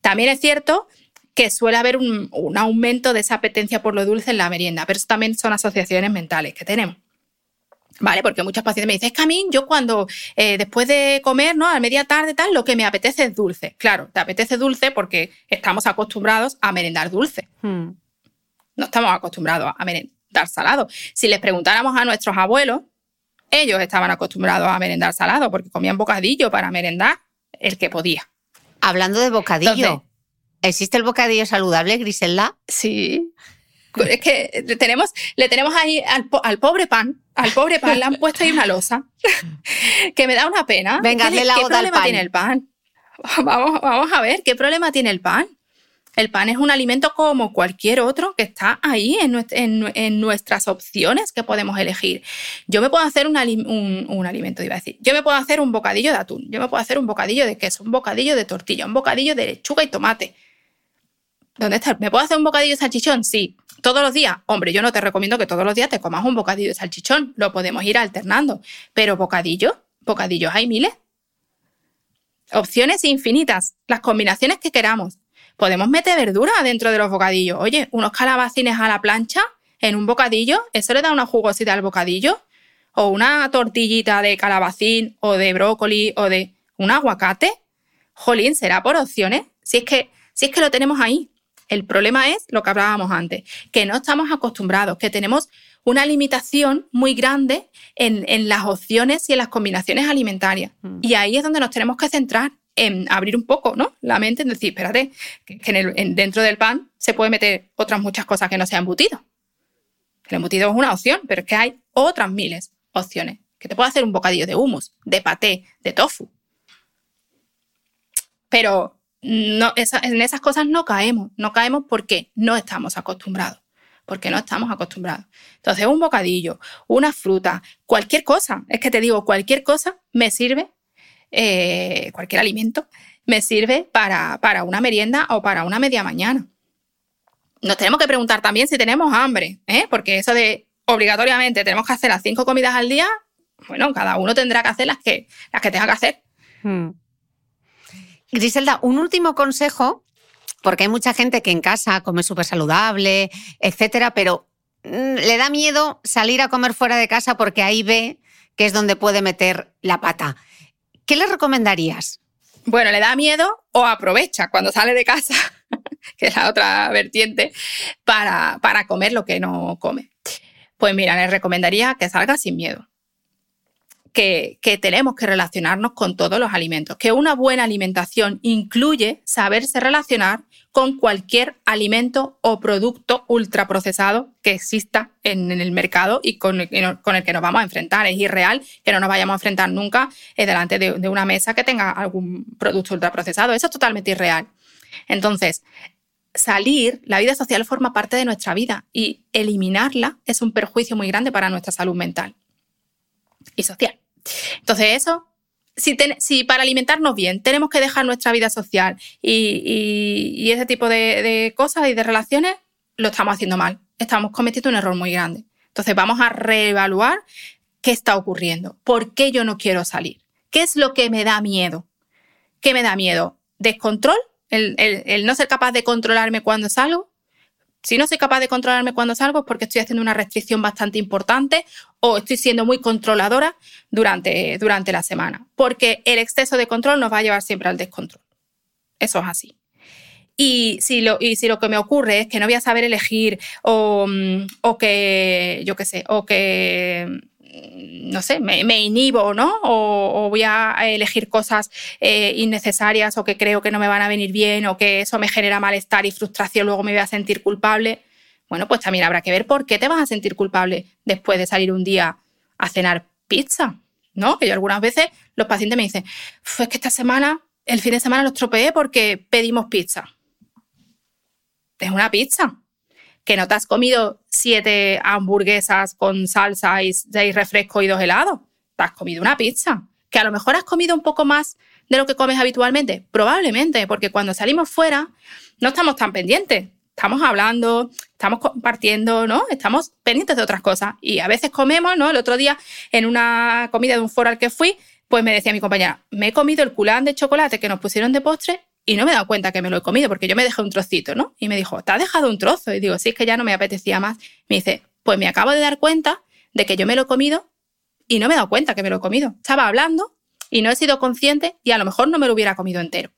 También es cierto que suele haber un, un, aumento de esa apetencia por lo dulce en la merienda, pero eso también son asociaciones mentales que tenemos. ¿Vale? Porque muchos pacientes me dicen, es que a mí, yo cuando eh, después de comer, ¿no? A media tarde, tal, lo que me apetece es dulce. Claro, te apetece dulce porque estamos acostumbrados a merendar dulce. Hmm. No estamos acostumbrados a merendar salado. Si les preguntáramos a nuestros abuelos, ellos estaban acostumbrados a merendar salado porque comían bocadillo para merendar el que podía. Hablando de bocadillo, ¿existe el bocadillo saludable, Griselda? Sí. Es que le tenemos, le tenemos ahí al, pobre pan, al pobre pan le han puesto ahí una losa que me da una pena. Venga, ¿Qué, la ¿qué problema tiene el pan? Vamos, vamos a ver, ¿qué problema tiene el pan? El pan es un alimento como cualquier otro que está ahí en, nuestras opciones que podemos elegir. Yo me puedo hacer un, alimento, iba a decir. Yo me puedo hacer un bocadillo de atún, yo me puedo hacer un bocadillo de queso, un bocadillo de tortilla, un bocadillo de lechuga y tomate. ¿Dónde está? ¿Me puedo hacer un bocadillo de salchichón? Sí. ¿Todos los días? Hombre, yo no te recomiendo que todos los días te comas un bocadillo de salchichón. Lo podemos ir alternando. Pero bocadillos, bocadillos hay miles. Opciones infinitas. Las combinaciones que queramos. Podemos meter verdura dentro de los bocadillos. Oye, unos calabacines a la plancha en un bocadillo, eso le da una jugosidad al bocadillo. O una tortillita de calabacín o de brócoli o de un aguacate. Jolín, será por opciones. Si es que, si es que lo tenemos ahí. El problema es lo que hablábamos antes, que no estamos acostumbrados, que tenemos una limitación muy grande en, las opciones y en las combinaciones alimentarias. Mm. Y ahí es donde nos tenemos que centrar en abrir un poco ¿no? la mente, en decir, espérate, que, dentro del pan se puede meter otras muchas cosas que no sean embutido. El embutido es una opción, pero es que hay otras miles opciones. Que te puedo hacer un bocadillo de hummus, de paté, de tofu. Pero no, en esas cosas no caemos, no caemos porque no estamos acostumbrados, porque no estamos acostumbrados. Entonces, un bocadillo, una fruta, cualquier cosa, es que te digo, cualquier cosa me sirve, eh, cualquier alimento, me sirve para, para una merienda o para una media mañana. Nos tenemos que preguntar también si tenemos hambre, ¿eh? porque eso de obligatoriamente tenemos que hacer las cinco comidas al día, bueno, cada uno tendrá que hacer las que, las que tenga que hacer. Hmm. Griselda, un último consejo, porque hay mucha gente que en casa come súper saludable, etcétera, pero mm, le da miedo salir a comer fuera de casa porque ahí ve que es donde puede meter la pata. ¿Qué le recomendarías? Bueno, le da miedo o aprovecha cuando sale de casa, que es la otra vertiente, para, para comer lo que no come. Pues mira, le recomendaría que salga sin miedo que, tenemos que relacionarnos con todos los alimentos, que una buena alimentación incluye saberse relacionar con cualquier alimento o producto ultraprocesado que exista en, el mercado y con el, que nos vamos a enfrentar. Es irreal que no nos vayamos a enfrentar nunca eh, delante de, de una mesa que tenga algún producto ultraprocesado. Eso es totalmente irreal. Entonces, salir, la vida social forma parte de nuestra vida y eliminarla es un perjuicio muy grande para nuestra salud mental y social. Entonces eso, si, para alimentarnos bien tenemos que dejar nuestra vida social y, ese tipo de, cosas y de relaciones, lo estamos haciendo mal. Estamos cometiendo un error muy grande. Entonces vamos a reevaluar qué está ocurriendo. ¿Por qué yo no quiero salir? ¿Qué es lo que me da miedo? ¿Qué me da miedo? ¿Descontrol? el no ser capaz de controlarme cuando salgo? Si no soy capaz de controlarme cuando salgo es porque estoy haciendo una restricción bastante importante o estoy siendo muy controladora durante, durante la semana. Porque el exceso de control nos va a llevar siempre al descontrol. Eso es así. Y si, lo, y si lo que me ocurre es que no voy a saber elegir o, mm, o que, yo qué sé, o que no sé, me, inhibo, ¿no? O, voy a elegir cosas eh, innecesarias o que creo que no me van a venir bien o que eso me genera malestar y frustración, luego me voy a sentir culpable. Bueno, pues también habrá que ver por qué te vas a sentir culpable después de salir un día a cenar pizza, ¿no? Que yo algunas veces los pacientes me dicen, es que esta semana, el fin de semana lo estropeé porque pedimos pizza. Es una pizza que no te has comido siete hamburguesas con salsa y seis refrescos y dos helados. Te has comido una pizza. Que a lo mejor has comido un poco más de lo que comes habitualmente? Probablemente, porque cuando salimos fuera no estamos tan pendientes. Estamos hablando, estamos compartiendo, ¿no? Estamos pendientes de otras cosas. Y a veces comemos, ¿no? El otro día, en una comida de un foro al que fui, pues me decía mi compañera, me he comido el culán de chocolate que nos pusieron de postre y no me he dado cuenta que me lo he comido porque yo me dejé un trocito, ¿no? Y me dijo, ¿te has dejado un trozo? Y digo, sí, es que ya no me apetecía más. Me dice, pues me acabo de dar cuenta de que yo me lo he comido y no me he dado cuenta que me lo he comido. Estaba hablando y no he sido consciente y a lo mejor no me lo hubiera comido entero.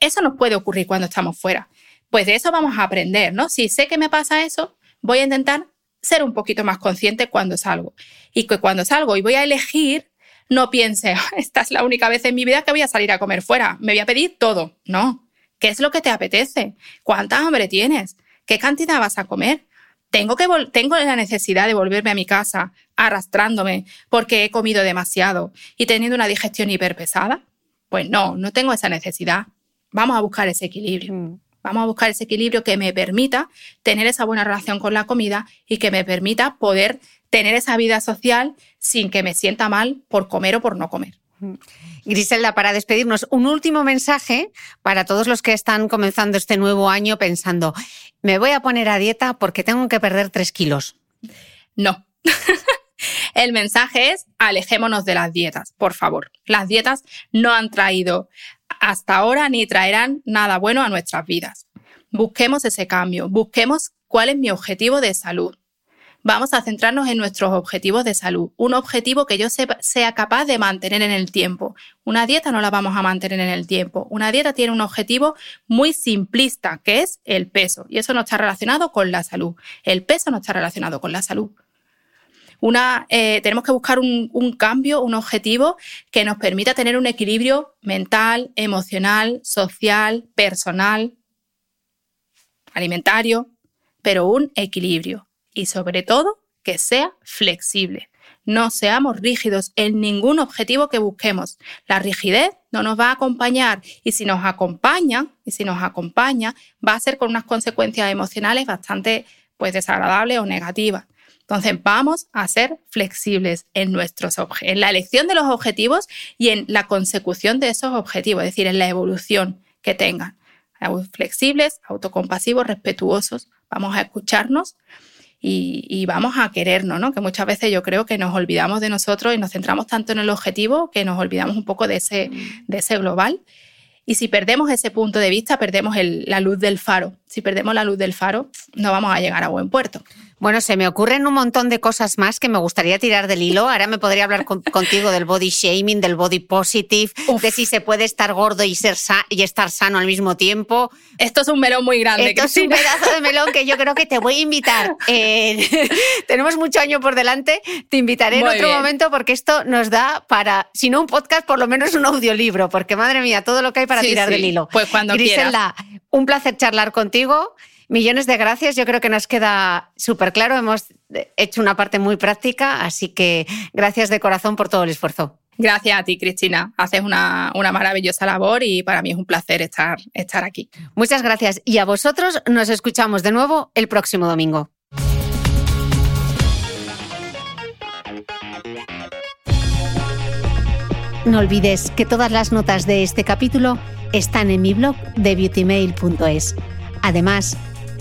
Eso nos puede ocurrir cuando estamos fuera. Pues de eso vamos a aprender, ¿no? Si sé que me pasa eso, voy a intentar ser un poquito más consciente cuando salgo. Y que cuando salgo y voy a elegir, no piense, ah, esta es la única vez en mi vida que voy a salir a comer fuera, me voy a pedir todo. No. ¿Qué es lo que te apetece? ¿Cuánta hambre tienes? ¿Qué cantidad vas a comer? ¿Tengo, que tengo la necesidad de volverme a mi casa arrastrándome porque he comido demasiado y teniendo una digestión hiperpesada? Pues no, no tengo esa necesidad. Vamos a buscar ese equilibrio. Mm. Vamos a buscar ese equilibrio que me permita tener esa buena relación con la comida y que me permita poder tener esa vida social sin que me sienta mal por comer o por no comer. Mm. Griselda, para despedirnos, un último mensaje para todos los que están comenzando este nuevo año pensando, me voy a poner a dieta porque tengo que perder tres kilos. No. El mensaje es, alejémonos de las dietas, por favor. Las dietas no han traído hasta ahora ni traerán nada bueno a nuestras vidas. Busquemos ese cambio, busquemos cuál es mi objetivo de salud. Vamos a centrarnos en nuestros objetivos de salud, un objetivo que yo sea capaz de mantener en el tiempo. Una dieta no la vamos a mantener en el tiempo. Una dieta tiene un objetivo muy simplista, que es el peso, y eso no está relacionado con la salud. El peso no está relacionado con la salud. Eh, tenemos que buscar un cambio, un objetivo que nos permita tener un equilibrio mental, emocional, social, personal, alimentario, pero un equilibrio. Y sobre todo, que sea flexible. No seamos rígidos en ningún objetivo que busquemos. La rigidez no nos va a acompañar y si nos acompaña, y si nos acompaña, va a ser con unas consecuencias emocionales bastante pues desagradables o negativas. Entonces, vamos a ser flexibles en, nuestros en la elección de los objetivos y en la consecución de esos objetivos, es decir, en la evolución que tengan. Flexibles, autocompasivos, respetuosos. Vamos a escucharnos y, vamos a querernos, ¿no? Que muchas veces yo creo que nos olvidamos de nosotros y nos centramos tanto en el objetivo que nos olvidamos un poco de ese, de ese global. Y si perdemos ese punto de vista, perdemos la luz del faro. Si perdemos la luz del faro, no vamos a llegar a buen puerto. Bueno, se me ocurren un montón de cosas más que me gustaría tirar del hilo. Ahora me podría hablar contigo del body shaming, del body positive, de si se puede estar gordo y, ser y estar sano al mismo tiempo. Esto es un melón muy grande. Esto es un pedazo de melón que yo creo que te voy a invitar. Eh, tenemos mucho año por delante. Te invitaré en otro momento porque esto nos da para, si no un podcast, por lo menos un audiolibro, porque madre mía, todo lo que hay para tirar del hilo. Pues cuando Griselda, un placer charlar contigo. Millones de gracias. Yo creo que nos queda súper claro. Hemos hecho una parte muy práctica, así que gracias de corazón por todo el esfuerzo. Gracias a ti, Cristina. Haces una, una, maravillosa labor y para mí es un placer estar, estar aquí. Muchas gracias. Y a vosotros nos escuchamos de nuevo el próximo domingo. No olvides que todas las notas de este capítulo están en mi blog de beautymail.es. Además,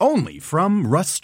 only from Rust